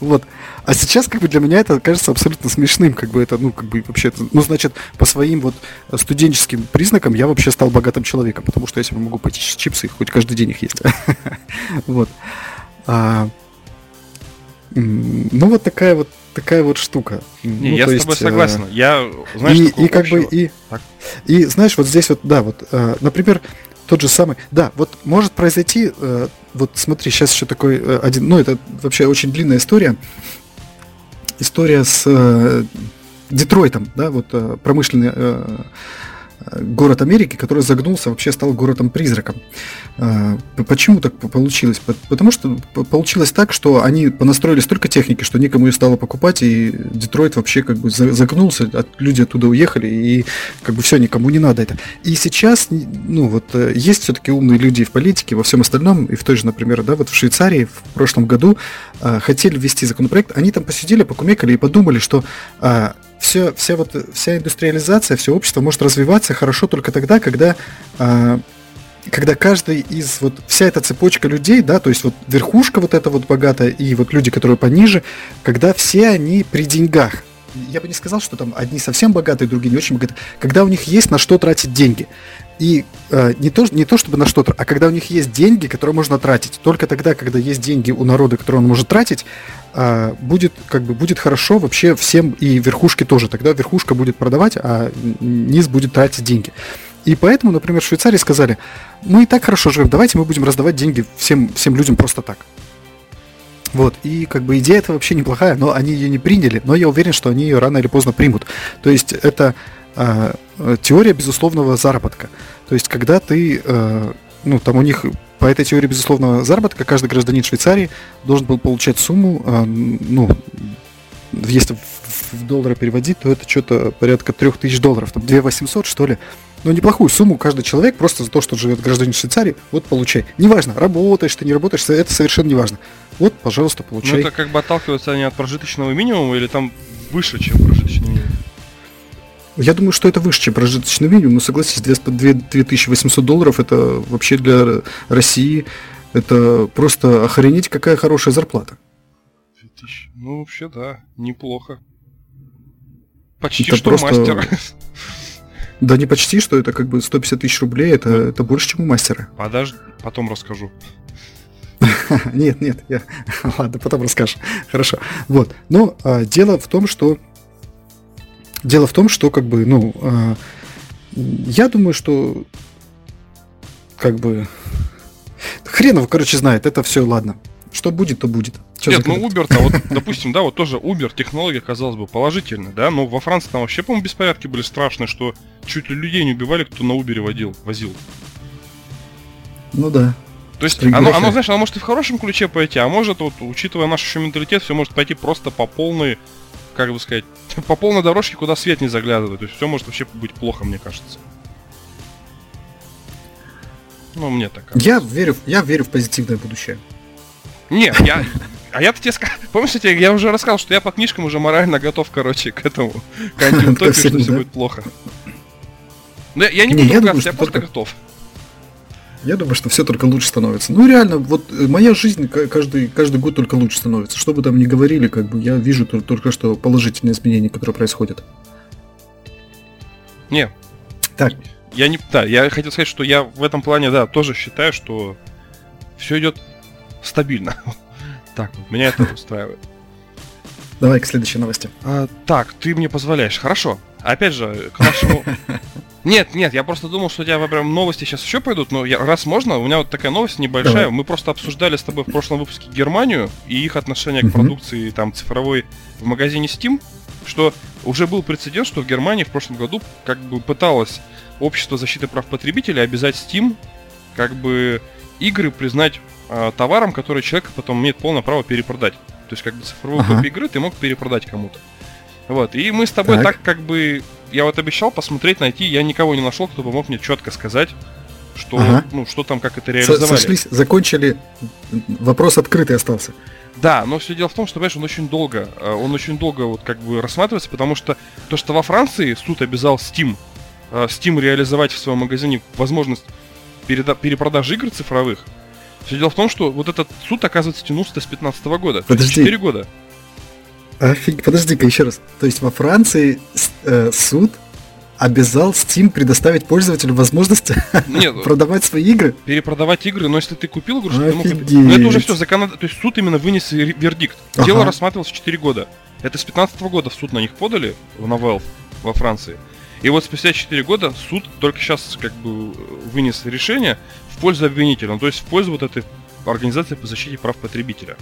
Вот. А сейчас как бы для меня это кажется абсолютно смешным, как бы это, ну, как бы вообще, ну, значит, по своим вот студенческим признакам я вообще стал богатым человеком, потому что я себе могу пойти чипсы, хоть каждый день их есть. Вот. А, ну, вот такая вот такая вот штука. Не, ну, я с есть, тобой согласен. Э, я, знаешь, и, и как бы и, и знаешь, вот здесь вот, да, вот, э, например, тот же самый, да, вот может произойти, э, вот смотри, сейчас еще такой э, один, ну это вообще очень длинная история, история с э, Детройтом, да, вот э, промышленный э, город Америки, который загнулся, вообще стал городом-призраком. А, почему так получилось? Потому что получилось так, что они понастроили столько техники, что никому ее стало покупать, и Детройт вообще как бы загнулся, люди оттуда уехали, и как бы все, никому не надо это. И сейчас, ну вот, э, есть все-таки умные люди в политике, во всем остальном, и в той же, например, да, вот в Швейцарии в прошлом году а, хотели ввести законопроект, они там посидели, покумекали и подумали, что а, все, вся, вот, вся индустриализация, все общество может развиваться хорошо только тогда, когда, э, когда каждый из, вот вся эта цепочка людей, да, то есть вот верхушка вот эта вот богатая и вот люди, которые пониже, когда все они при деньгах. Я бы не сказал, что там одни совсем богатые, другие не очень богатые. Когда у них есть на что тратить деньги. И э, не, то, не то чтобы на что-то, а когда у них есть деньги, которые можно тратить. Только тогда, когда есть деньги у народа, которые он может тратить, э, будет, как бы, будет хорошо вообще всем и верхушке тоже. Тогда верхушка будет продавать, а низ будет тратить деньги. И поэтому, например, в Швейцарии сказали, мы и так хорошо живем, давайте мы будем раздавать деньги всем, всем людям просто так. Вот, и как бы идея это вообще неплохая, но они ее не приняли, но я уверен, что они ее рано или поздно примут. То есть это теория безусловного заработка. То есть, когда ты, э, ну, там у них по этой теории, безусловно, заработка каждый гражданин Швейцарии должен был получать сумму, а, ну, если в, доллары переводить, то это что-то порядка 3000 долларов, там 2800 что ли. Ну, неплохую сумму каждый человек просто за то, что живет гражданин Швейцарии, вот получай. Неважно, работаешь ты, не работаешь, это совершенно неважно. Вот, пожалуйста, получай. Ну, это как бы отталкивается они от прожиточного минимума или там выше, чем прожиточный минимум? Я думаю, что это выше, чем прожиточный минимум, но согласись, 2800 долларов это вообще для России это просто охренеть, какая хорошая зарплата. 2000. Ну, вообще, да, неплохо. Почти это что просто... мастер. Да не почти, что это как бы 150 тысяч рублей, это, ну, это больше, чем у мастера. Подожди, потом расскажу. нет, нет, я... ладно, потом расскажешь. Хорошо. Вот. Но а, дело в том, что дело в том, что как бы, ну, а, я думаю, что как бы хренов, короче, знает. Это все, ладно. Что будет, то будет. Что Нет, ну Uber-то, вот, допустим, да, вот тоже Uber, технология, казалось бы, положительная, да, но во Франции там вообще, по-моему, беспорядки были страшные, что чуть ли людей не убивали, кто на Uber водил, возил. Ну да. То есть оно, оно, знаешь, оно может и в хорошем ключе пойти, а может, вот, учитывая наш еще менталитет, все может пойти просто по полной, как бы сказать, по полной дорожке, куда свет не заглядывает. То есть все может вообще быть плохо, мне кажется. Ну, мне так кажется. Я верю, я верю в позитивное будущее. Нет, я... А я-то тебе сказал... Помнишь, я, я уже рассказал, что я по книжкам уже морально готов, короче, к этому. К антиутопии, что все будет плохо. Но я, я не, буду ругаться, я просто готов. Я думаю, что все только лучше становится. Ну реально, вот э, моя жизнь каждый, каждый год только лучше становится. Что бы там ни говорили, как бы я вижу только, только что положительные изменения, которые происходят. Не. Так. Я не. Да, я хотел сказать, что я в этом плане, да, тоже считаю, что все идет стабильно. Так, меня это устраивает. Давай к следующей новости. А, так, ты мне позволяешь. Хорошо. Опять же, к нашему... Нет, нет, я просто думал, что у тебя прям новости сейчас еще пойдут, но я, раз можно, у меня вот такая новость небольшая. Давай. Мы просто обсуждали с тобой в прошлом выпуске Германию и их отношение к продукции там цифровой в магазине Steam, что уже был прецедент, что в Германии в прошлом году как бы пыталось общество защиты прав потребителей обязать Steam как бы игры признать э, товаром, который человек потом имеет полное право перепродать. То есть как бы цифровую ага. копию игры ты мог перепродать кому-то. Вот, и мы с тобой так. так как бы... Я вот обещал посмотреть, найти, я никого не нашел, кто бы мог мне четко сказать, что, ага. ну, что там, как это реализовали. Сошлись, закончили, вопрос открытый остался. Да, но все дело в том, что, понимаешь, он очень долго, э, он очень долго вот как бы рассматривается, потому что то, что во Франции суд обязал Steam, э, Steam реализовать в своем магазине возможность переда- перепродажи игр цифровых, все дело в том, что вот этот суд, оказывается, тянулся до с 15 года. Подожди. 4 года. Офиг... Подожди-ка еще раз. То есть во Франции э, суд обязал Steam предоставить пользователю возможность Нет, продавать свои игры? Перепродавать игры, но если ты купил игру, что ты мог... Ну это уже все законодательно. То есть суд именно вынес вердикт. Ага. Дело рассматривалось 4 года. Это с 15 -го года в суд на них подали, в Новелл во Франции. И вот спустя 4 года суд только сейчас как бы вынес решение в пользу обвинителя, ну, то есть в пользу вот этой организации по защите прав потребителя.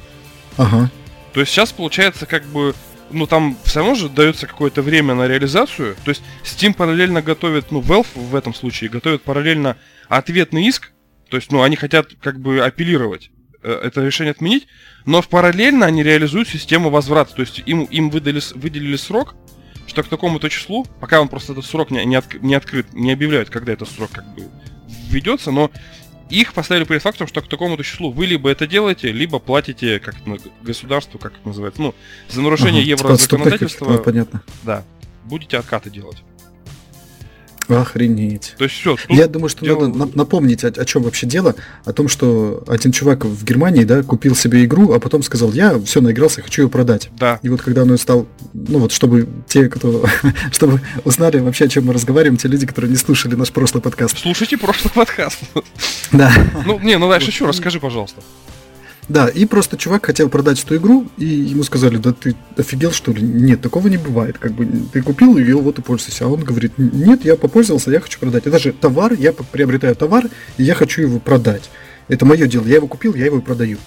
Ага. То есть сейчас получается как бы, ну там все равно же дается какое-то время на реализацию. То есть Steam параллельно готовит, ну Valve в этом случае готовит параллельно ответный иск. То есть, ну они хотят как бы апеллировать э, это решение отменить, но параллельно они реализуют систему возврата. То есть им, им выдали, выделили срок, что к такому-то числу, пока он просто этот срок не, не, от, не открыт, не объявляют, когда этот срок как бы введется, но их поставили перед фактом, что к такому-то числу вы либо это делаете, либо платите как государству, как это называется, ну, за нарушение ага, еврозаконодательства. Ну, понятно. Да, будете откаты делать. Охренеть. То есть все. Я думаю, что дело... надо напомнить, о, о чем вообще дело. О том, что один чувак в Германии, да, купил себе игру, а потом сказал, я все наигрался, хочу ее продать. Да. И вот когда он ее стал, ну вот, чтобы те, кто, чтобы узнали вообще, о чем мы разговариваем, те люди, которые не слушали наш прошлый подкаст. Слушайте прошлый подкаст. Да. Ну, не, ну дальше еще расскажи, пожалуйста. Да, и просто чувак хотел продать эту игру, и ему сказали, да ты офигел, что ли? Нет, такого не бывает. Как бы ты купил ее, вот и пользуйся. А он говорит, нет, я попользовался, я хочу продать. Это же товар, я приобретаю товар, и я хочу его продать. Это мое дело. Я его купил, я его и продаю.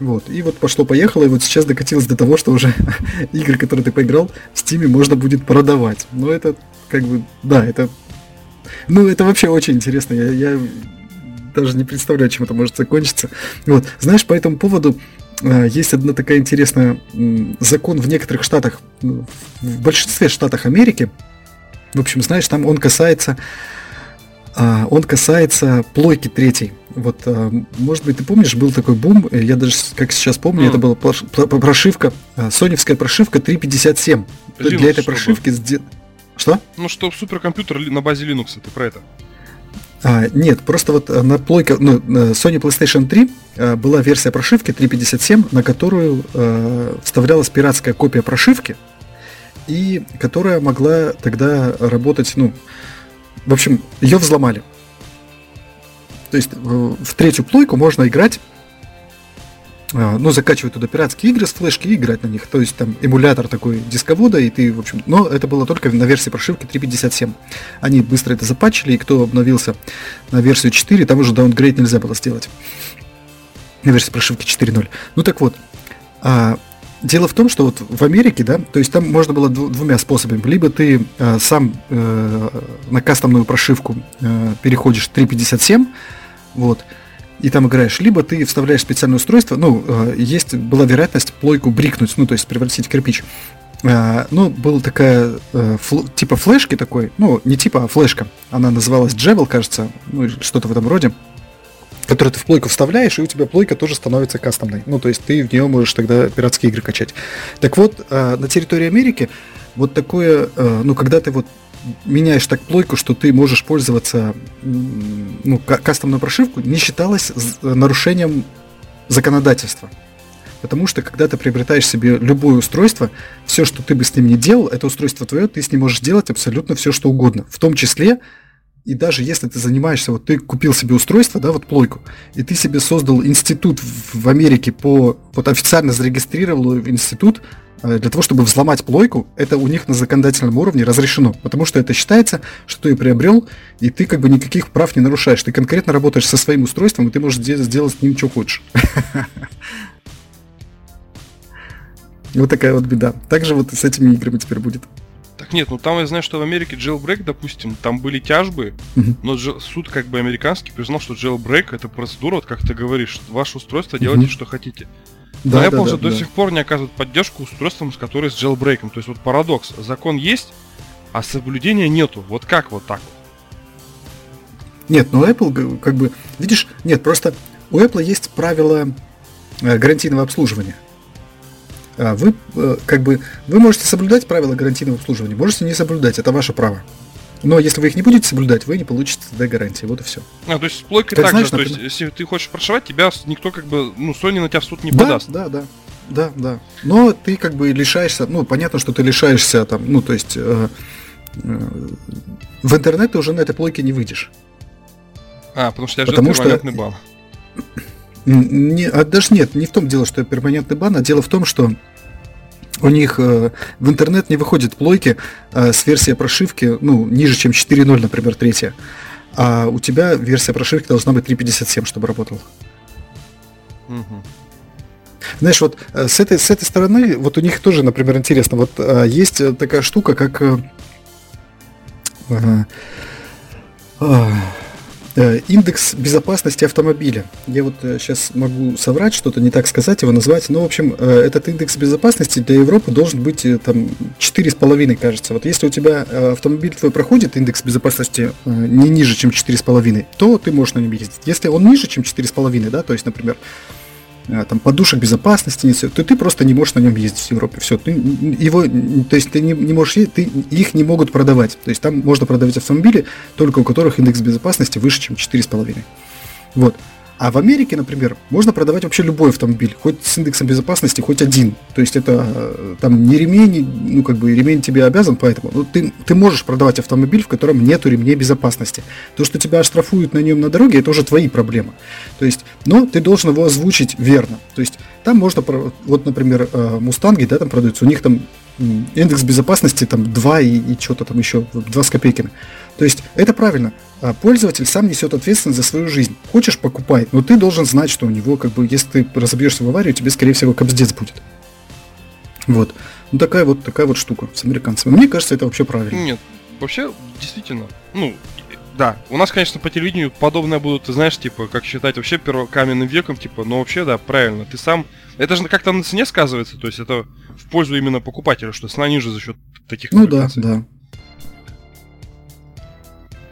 Вот. И вот пошло-поехало, и вот сейчас докатилось до того, что уже игры, которые ты поиграл, в Стиме можно будет продавать. Но это, как бы, да, это... Ну, это вообще очень интересно. Я, я даже не представляю, чем это может закончиться. Вот, знаешь, по этому поводу э, есть одна такая интересная закон в некоторых штатах, в большинстве штатах Америки. В общем, знаешь, там он касается а, он касается плойки третьей. Вот, а, может быть, ты помнишь, был такой бум, э, я даже, как сейчас помню, mm. это была прошивка, а, соневская прошивка 357. Linux, Для этой прошивки... Сде... Что? Ну, что суперкомпьютер на базе Linux, ты про это? А, нет, просто вот на плойке, ну, Sony PlayStation 3 а, была версия прошивки 357, на которую а, вставлялась пиратская копия прошивки, и которая могла тогда работать, ну, в общем, ее взломали. То есть в третью плойку можно играть, ну, закачивать туда пиратские игры с флешки и играть на них. То есть там эмулятор такой дисковода, и ты, в общем, но это было только на версии прошивки 3.57. Они быстро это запатчили, и кто обновился на версию 4, там уже даунгрейд нельзя было сделать. На версии прошивки 4.0. Ну так вот, а, Дело в том, что вот в Америке, да, то есть там можно было двумя способами. Либо ты э, сам э, на кастомную прошивку э, переходишь 3.57, вот, и там играешь, либо ты вставляешь специальное устройство, ну, э, есть, была вероятность плойку брикнуть, ну, то есть превратить в кирпич. Э, ну, была такая, э, фл, типа флешки такой, ну, не типа, а флешка, она называлась Jebel, кажется, ну, что-то в этом роде который ты в плойку вставляешь, и у тебя плойка тоже становится кастомной. Ну, то есть ты в нее можешь тогда пиратские игры качать. Так вот, э, на территории Америки вот такое, э, ну, когда ты вот меняешь так плойку, что ты можешь пользоваться ну, кастомную прошивку, не считалось нарушением законодательства. Потому что когда ты приобретаешь себе любое устройство, все, что ты бы с ним не делал, это устройство твое, ты с ним можешь делать абсолютно все, что угодно. В том числе и даже если ты занимаешься, вот ты купил себе устройство, да, вот плойку, и ты себе создал институт в Америке по, вот официально зарегистрировал институт э, для того, чтобы взломать плойку, это у них на законодательном уровне разрешено, потому что это считается, что ты приобрел, и ты как бы никаких прав не нарушаешь. Ты конкретно работаешь со своим устройством, и ты можешь сделать с ним что хочешь. Вот такая вот беда. Также вот с этими играми теперь будет. Так нет, ну там я знаю, что в Америке jailbreak, допустим, там были тяжбы, uh-huh. но суд как бы американский признал, что jailbreak это процедура, вот как ты говоришь, ваше устройство делайте, uh-huh. что хотите. Да, но Apple да, же да, до да. сих пор не оказывает поддержку устройствам, с которыми с jailbreak. То есть вот парадокс. Закон есть, а соблюдения нету. Вот как вот так Нет, ну Apple как бы... Видишь, нет, просто у Apple есть правила э, гарантийного обслуживания. А, вы э, как бы вы можете соблюдать правила гарантийного обслуживания, можете не соблюдать, это ваше право. Но если вы их не будете соблюдать, вы не получите тогда гарантии. Вот и все. А, то есть с плойкой так знаешь, же, например... то есть если ты хочешь прошивать, тебя никто как бы, ну, Sony на тебя в суд не да, подаст. Да, да, да, да. Но ты как бы лишаешься, ну, понятно, что ты лишаешься там, ну, то есть э, э, в интернет ты уже на этой плойке не выйдешь. А, потому что я ждет перманентный что... бан. Не, а даже нет, не в том дело, что перманентный бан, а дело в том, что у них э, в интернет не выходят плойки э, с версией прошивки, ну, ниже, чем 4.0, например, третья. А у тебя версия прошивки должна быть 3.57, чтобы работал. Угу. Знаешь, вот э, с этой, с этой стороны, вот у них тоже, например, интересно, вот э, есть такая штука, как... Э, э, Э, индекс безопасности автомобиля. Я вот сейчас э, могу соврать, что-то не так сказать, его назвать. Но, в общем, э, этот индекс безопасности для Европы должен быть там 4,5, кажется. Вот если у тебя автомобиль твой проходит индекс безопасности не ниже, чем 4,5, то ты можешь на нем ездить. Если он ниже, чем 4,5, да, то есть, например, Э, там подушек безопасности, то ты просто не можешь на нем ездить в Европе. Все, ты его, то есть ты не, не можешь ты, их не могут продавать. То есть там можно продавать автомобили, только у которых индекс безопасности выше, чем 4,5. Вот. А в Америке, например, можно продавать вообще любой автомобиль, хоть с индексом безопасности, хоть один. То есть это э, там не ремень, ну как бы ремень тебе обязан, поэтому ну, ты, ты можешь продавать автомобиль, в котором нету ремней безопасности. То, что тебя оштрафуют на нем на дороге, это уже твои проблемы. То есть, но ты должен его озвучить верно. То есть там можно, вот, например, э, мустанги, да, там продаются, у них там индекс безопасности там 2 и, и что-то там еще, 2 с копейками. То есть это правильно. А пользователь сам несет ответственность за свою жизнь. Хочешь, покупай, но ты должен знать, что у него, как бы, если ты разобьешься в аварию, тебе, скорее всего, кобздец будет. Вот. Ну такая вот такая вот штука с американцами. Мне кажется, это вообще правильно. Нет, вообще, действительно, ну, Да, у нас, конечно, по телевидению подобное будут, ты знаешь, типа, как считать вообще первокаменным веком, типа, но вообще, да, правильно, ты сам... Это же как-то на цене сказывается, то есть это в пользу именно покупателя, что цена ниже за счет таких Ну да, да.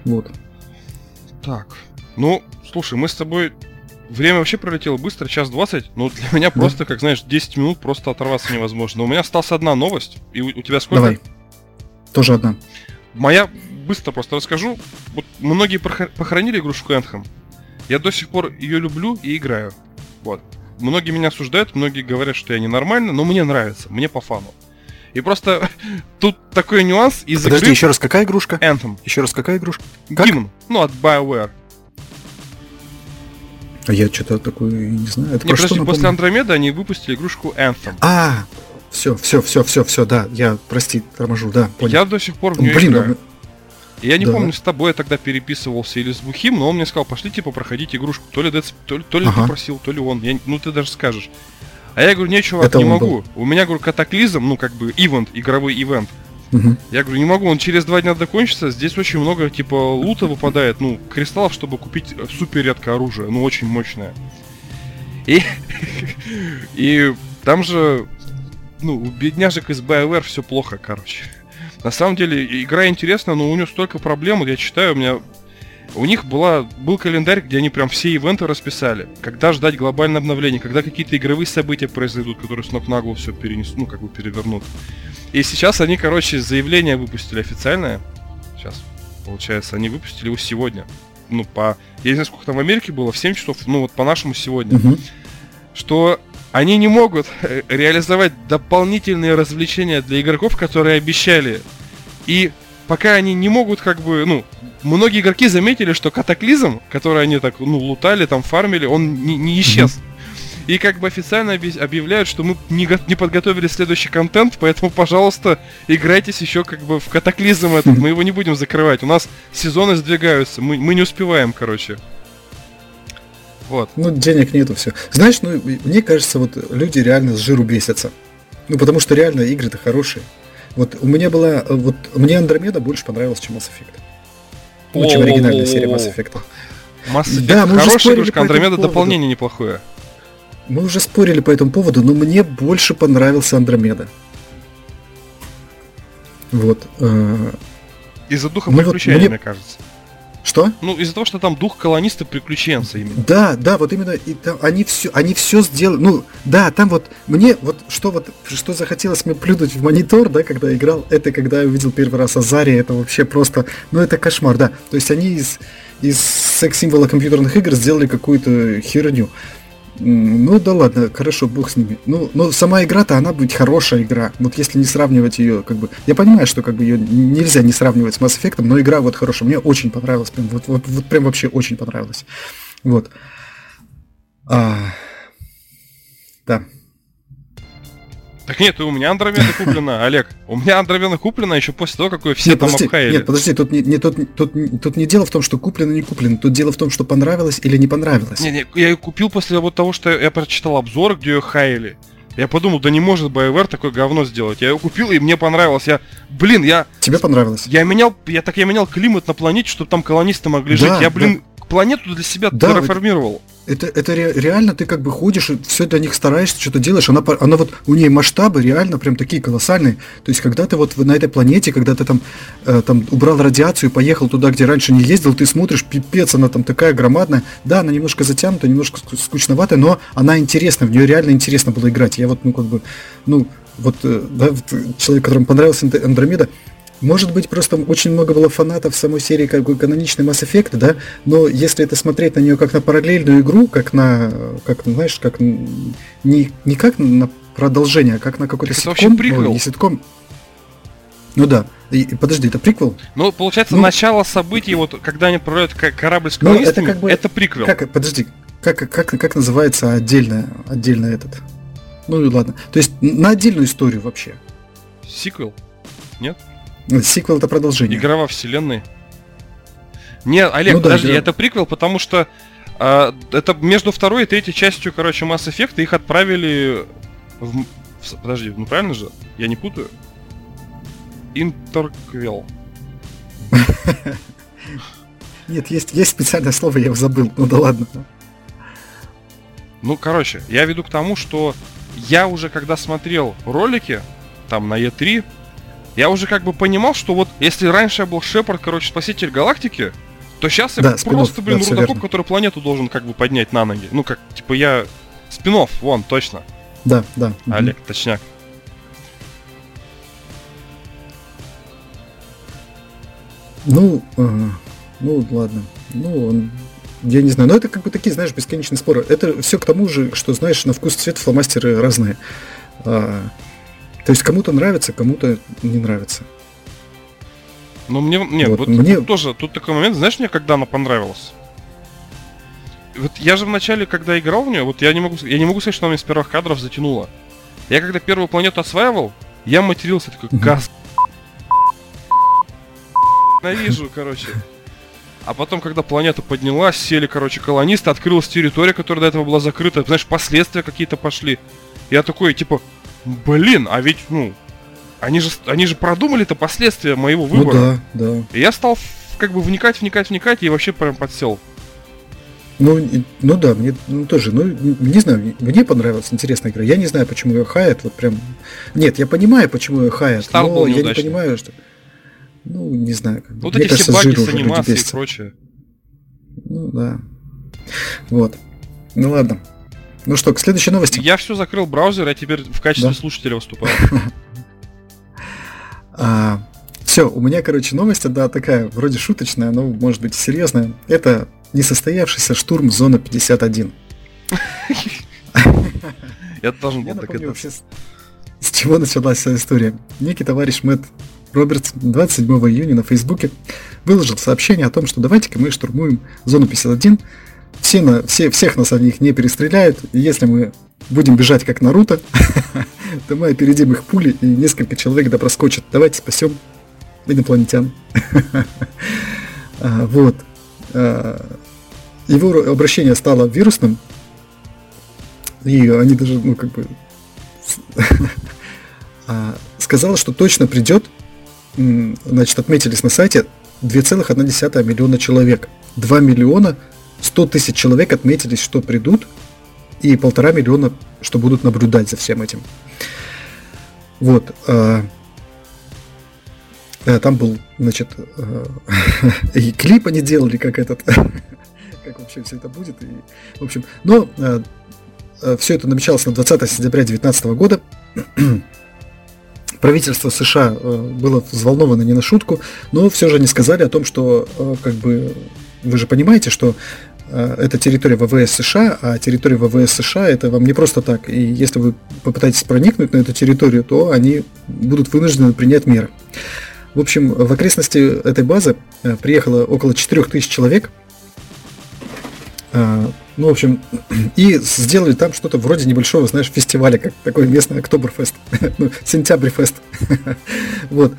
Вот. Так, ну, слушай, мы с тобой... Время вообще пролетело быстро, час двадцать, но для меня да. просто, как знаешь, 10 минут просто оторваться невозможно. У меня осталась одна новость, и у, у тебя сколько? Давай. Тоже одна. Моя быстро просто расскажу. Вот многие похоронили игрушку Anthem. Я до сих пор ее люблю и играю. Вот. Многие меня осуждают, многие говорят, что я ненормально, но мне нравится, мне по фану. И просто тут такой нюанс из Подожди, игры... еще раз, какая игрушка? Anthem. Еще раз, какая игрушка? Как? Гимн. Ну, от BioWare. А я что-то такое не знаю. Это не, подожди, после Андромеда они выпустили игрушку Anthem. А, все, все, все, все, все, да, я, прости, торможу, да, понял. Я до сих пор в нее Блин, играю. Ну, я не да. помню, с тобой я тогда переписывался или с Бухим, но он мне сказал, пошли, типа, проходить игрушку. То ли, Dead, то, ли, то ли ага. ты просил, то ли он. Я, ну, ты даже скажешь. А я говорю, не, чувак, Это не могу. Был. У меня, говорю, катаклизм, ну, как бы, ивент, игровой ивент. Угу. Я говорю, не могу, он через два дня закончится. Здесь очень много, типа, лута выпадает, ну, кристаллов, чтобы купить супер редкое оружие, ну, очень мощное. И, и там же, ну, у бедняжек из BioWare все плохо, короче. На самом деле, игра интересная, но у нее столько проблем, я читаю, у меня... У них была, был календарь, где они прям все ивенты расписали. Когда ждать глобальное обновление, когда какие-то игровые события произойдут, которые с ног на голову все перенесут, ну, как бы перевернут. И сейчас они, короче, заявление выпустили официальное. Сейчас, получается, они выпустили его сегодня. Ну, по... Я не знаю, сколько там в Америке было, в 7 часов, ну, вот по-нашему сегодня. Угу. Что они не могут э, реализовать дополнительные развлечения для игроков, которые обещали. И пока они не могут, как бы, ну, многие игроки заметили, что катаклизм, который они так, ну, лутали, там, фармили, он не, не исчез. И как бы официально объявляют, что мы не, не подготовили следующий контент, поэтому, пожалуйста, играйтесь еще как бы в катаклизм этот. Мы его не будем закрывать. У нас сезоны сдвигаются. Мы, мы не успеваем, короче. Вот. Ну, денег нету, все. Знаешь, ну, мне кажется, вот люди реально с жиру бесятся. Ну, потому что реально игры-то хорошие. Вот у меня была, вот мне Андромеда больше понравилась, чем Mass Effect. Ну, чем оригинальная серия Mass Effect. Mass Effect да, мы хорошая игрушка, Андромеда дополнение неплохое. Мы уже спорили по этому поводу, но мне больше понравился Андромеда. Вот. Э, Из-за духа приключения, вот мне... мне кажется. Что? Ну, из-за того, что там дух колониста приключенца именно. Да, да, вот именно и там, они все, они все сделали. Ну, да, там вот мне вот что вот что захотелось мне плюнуть в монитор, да, когда играл, это когда я увидел первый раз Азария, это вообще просто, ну это кошмар, да. То есть они из из секс-символа компьютерных игр сделали какую-то херню. Ну да ладно, хорошо, бог с ними. Ну, но сама игра-то, она будет хорошая игра. Вот если не сравнивать ее, как бы. Я понимаю, что как бы ее нельзя не сравнивать с Mass Effect, но игра вот хорошая. Мне очень понравилась. Прям, вот, вот, вот прям вообще очень понравилась. Вот. А, Так нет, у меня Андромеда куплена, Олег. У меня Андромеда куплена еще после того, как ее все нет, там подожди, обхаяли. Нет, подожди, тут не, не, тут, тут, тут не дело в том, что куплено не куплено. Тут дело в том, что понравилось или не понравилось. Не, не, я ее купил после вот того, что я прочитал обзор, где ее хаяли. Я подумал, да не может BioWare такое говно сделать. Я ее купил, и мне понравилось. Я, блин, я... Тебе понравилось? Я менял, я так я менял климат на планете, чтобы там колонисты могли да, жить. Я, блин, да. планету для себя да, терраформировал. Это это, это ре, реально ты как бы ходишь, и все для них стараешься, что-то делаешь. Она, она вот, у нее масштабы реально прям такие колоссальные. То есть, когда ты вот на этой планете, когда ты там, э, там убрал радиацию, поехал туда, где раньше не ездил, ты смотришь, пипец, она там такая громадная. Да, она немножко затянута, немножко скучноватая, но она интересна, в нее реально интересно было играть. Я вот, ну, как бы, ну, вот, э, да, вот человек, которому понравился Андромеда, может быть, просто очень много было фанатов самой серии как бы каноничный Mass Effect, да, но если это смотреть на нее как на параллельную игру, как на, как, знаешь, как не, не как на продолжение, а как на какой-то ситком. Это вообще приквел. Ну, не ситком. Ну да. И, подожди, это приквел? Ну, получается, ну, начало событий, вот когда они отправляют корабль с ну, это, как бы, это приквел. Как, подожди, как, как, как называется отдельно, отдельно этот? Ну и ладно. То есть на отдельную историю вообще. Сиквел? Нет? Сиквел это продолжение. Игра во вселенной. Не, Олег, ну, подожди, да, это приквел, потому что а, это между второй и третьей частью, короче, Mass Effect их отправили в... в... Подожди, ну правильно же? Я не путаю? Интерквел. Нет, есть, есть специальное слово, я его забыл, ну да ладно. Ну, короче, я веду к тому, что я уже когда смотрел ролики, там на E3, я уже как бы понимал, что вот если раньше я был Шепард, короче, спаситель галактики, то сейчас я Да, просто, спин-офф, блин, да, рудокоп, который планету должен как бы поднять на ноги. Ну, как, типа, я... Спинов, вон, точно. Да, да. Олег, точняк. Ну, ага. ну ладно. Ну, он- я не знаю. Но это как бы такие, знаешь, бесконечные споры. Это все к тому же, что, знаешь, на вкус цвет фломастеры разные. А, то есть кому-то нравится, кому-то не нравится. Но мне, нет, Вот вот, мне- тут тоже, тут такой момент, знаешь, мне когда она понравилась? Вот я же вначале, когда играл в нее, вот я не могу, я не могу сказать, что она меня с первых кадров затянула. Я когда первую планету осваивал, я матерился такой, газ. Ненавижу, короче. А потом, когда планета поднялась, сели, короче, колонисты, открылась территория, которая до этого была закрыта, знаешь, последствия какие-то пошли. Я такой, типа, блин, а ведь, ну, они же, они же продумали-то последствия моего Ну выбора. да, да. И я стал как бы вникать, вникать, вникать, и вообще прям подсел. Ну, ну да, мне ну, тоже, ну, не знаю, мне понравилась интересная игра. Я не знаю, почему ее хаят, вот прям... Нет, я понимаю, почему ее хаят, Старт но я не понимаю, что... Ну, не знаю, как бы. Вот Мне эти кажется, все баги с анимацией и прочее. Ну да. Вот. Ну ладно. Ну что, к следующей новости. Я все закрыл браузер, я теперь в качестве Да. слушателя выступаю. все, у меня, короче, новость одна такая, вроде шуточная, но может быть серьезная. Это несостоявшийся штурм зоны 51. Я должен был вообще, с, с чего началась вся история. Некий товарищ Мэтт Робертс 27 июня на Фейсбуке выложил сообщение о том, что давайте-ка мы штурмуем зону 51. Все на, все, всех нас они их не перестреляют, и если мы будем бежать как Наруто, то мы опередим их пули, и несколько человек да проскочат. Давайте спасем инопланетян. А, Вот. А, Его обращение стало вирусным, и они даже, ну, как бы, а, сказала, что точно придет, значит, отметились на сайте 2,1 миллиона человек. 2 миллиона 100 тысяч человек отметились, что придут, и полтора миллиона, что будут наблюдать за всем этим. Вот. а, э, Там был, значит, э, и клип они делали, как этот, как вообще все это будет. И, в общем, но все это намечалось на 20 сентября 2019 года. Правительство США э, было взволновано не на шутку, но все же они сказали о том, что э, как бы вы же понимаете, что э, это территория ВВС США, а территория ВВС США это вам не просто так. И если вы попытаетесь проникнуть на эту территорию, то они будут вынуждены принять меры. В общем, в окрестности этой базы э, приехало около 4000 человек. Э, Ну, в общем, и сделали там что-то вроде небольшого, знаешь, фестиваля, как такой местный Октоберфест, ну, Сентябрьфест. Вот.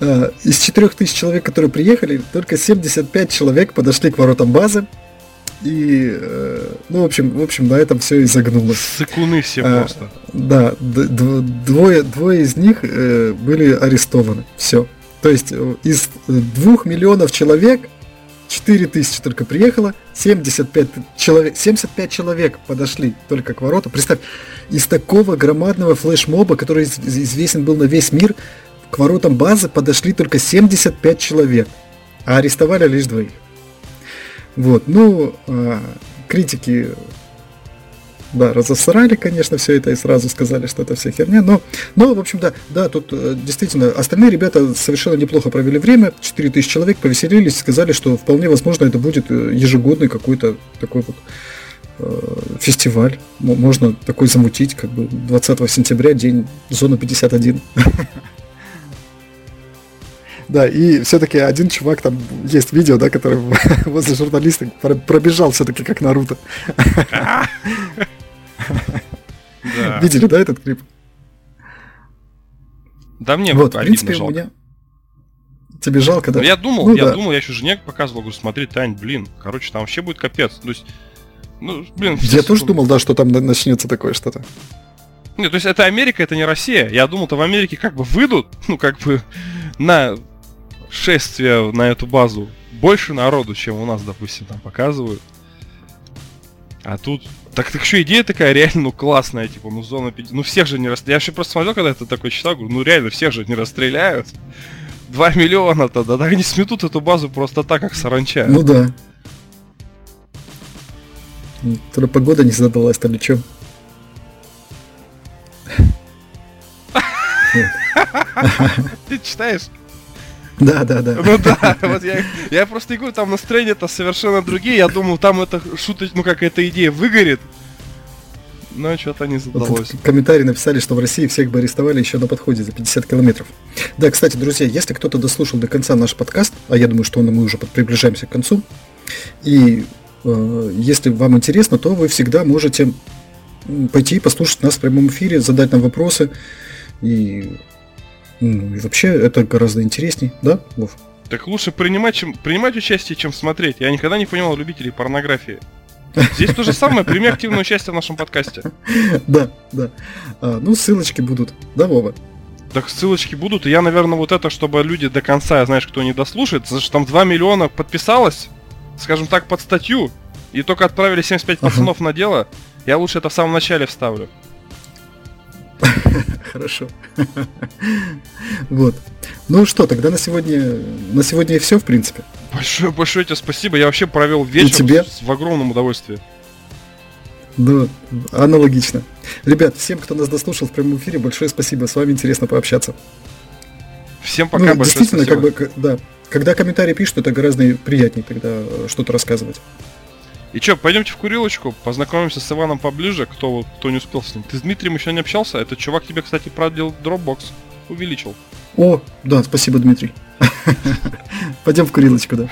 Э, Из 4000 человек, которые приехали, только 75 человек подошли к воротам базы. И, э, ну, в общем, в общем, на этом все и загнулось. Сыкуны все А, просто. Да, двое, двое из них э, были арестованы. Все. То есть э, из двух миллионов человек 4 тысячи только приехало, 75 человек, 75 человек подошли только к воротам. Представь, из такого громадного флешмоба, который из- из- известен был на весь мир, к воротам базы подошли только 75 человек, а арестовали лишь двоих. Вот, ну, а, критики да, разосрали, конечно, все это и сразу сказали, что это вся херня, но, но в общем, да, да, тут э, действительно остальные ребята совершенно неплохо провели время, 4000 человек повеселились, сказали, что вполне возможно это будет э, ежегодный какой-то такой вот э, фестиваль, можно такой замутить, как бы 20 сентября, день зона 51. Да, и все-таки один чувак, там есть видео, да, который возле журналиста про- пробежал все-таки как Наруто. Видели, да, этот клип? Да мне вот, в принципе, жалко. меня... Тебе жалко, да? Ну, я думал, Ну я да. думал, я еще жене показывал, говорю, смотри, Тань, блин, короче, там вообще будет капец. То есть, ну, блин, Я тоже думал, да, что там на- начнется такое что-то. Нет, то есть это Америка, это не Россия. Я думал-то в Америке как бы выйдут, ну, как бы, на шествие на эту базу больше народу, чем у нас, допустим, там показывают. А тут... Так, так что идея такая реально, ну, классная, типа, ну, зона 5... Ну, всех же не расстреляют. Я вообще просто смотрел, когда это такой читал, говорю, ну, реально, всех же не расстреляют. 2 миллиона-то, да, так не сметут эту базу просто так, как саранча. Ну да. То погода не задалась, то ли что. Ты читаешь? Да, да, да. Ну да, вот я, я просто говорю, там настроения-то совершенно другие. Я думал, там это шуточ, ну как эта идея выгорит. Но что-то не задалось. Вот комментарии написали, что в России всех бы арестовали еще на подходе за 50 километров. Да, кстати, друзья, если кто-то дослушал до конца наш подкаст, а я думаю, что мы уже приближаемся к концу, и э, если вам интересно, то вы всегда можете пойти послушать нас в прямом эфире, задать нам вопросы. И, ну, и вообще это гораздо интересней, да, Вов? Так лучше принимать, чем, принимать участие, чем смотреть. Я никогда не понимал любителей порнографии. Здесь то же самое, прими активное участие в нашем подкасте. Да, да. А, ну, ссылочки будут, да, Вова? Так ссылочки будут, и я, наверное, вот это, чтобы люди до конца, знаешь, кто не дослушает, потому что там 2 миллиона подписалось, скажем так, под статью, и только отправили 75 ага. пацанов на дело, я лучше это в самом начале вставлю. Хорошо. Вот. Ну что, тогда на сегодня, на сегодня и все, в принципе. Большое, большое тебе спасибо. Я вообще провел вечер тебе? С, в огромном удовольствии. Да, аналогично. Ребят, всем, кто нас дослушал в прямом эфире, большое спасибо. С вами интересно пообщаться. Всем пока, ну, большое действительно, спасибо. как бы, да. Когда комментарии пишут, это гораздо приятнее тогда э, что-то рассказывать. И чё, пойдемте в курилочку, познакомимся с Иваном поближе, кто, кто не успел с ним. Ты с Дмитрием еще не общался? Этот чувак тебе, кстати, продлил Dropbox. Увеличил. О, да, спасибо, Дмитрий. Пойдем в курилочку, да.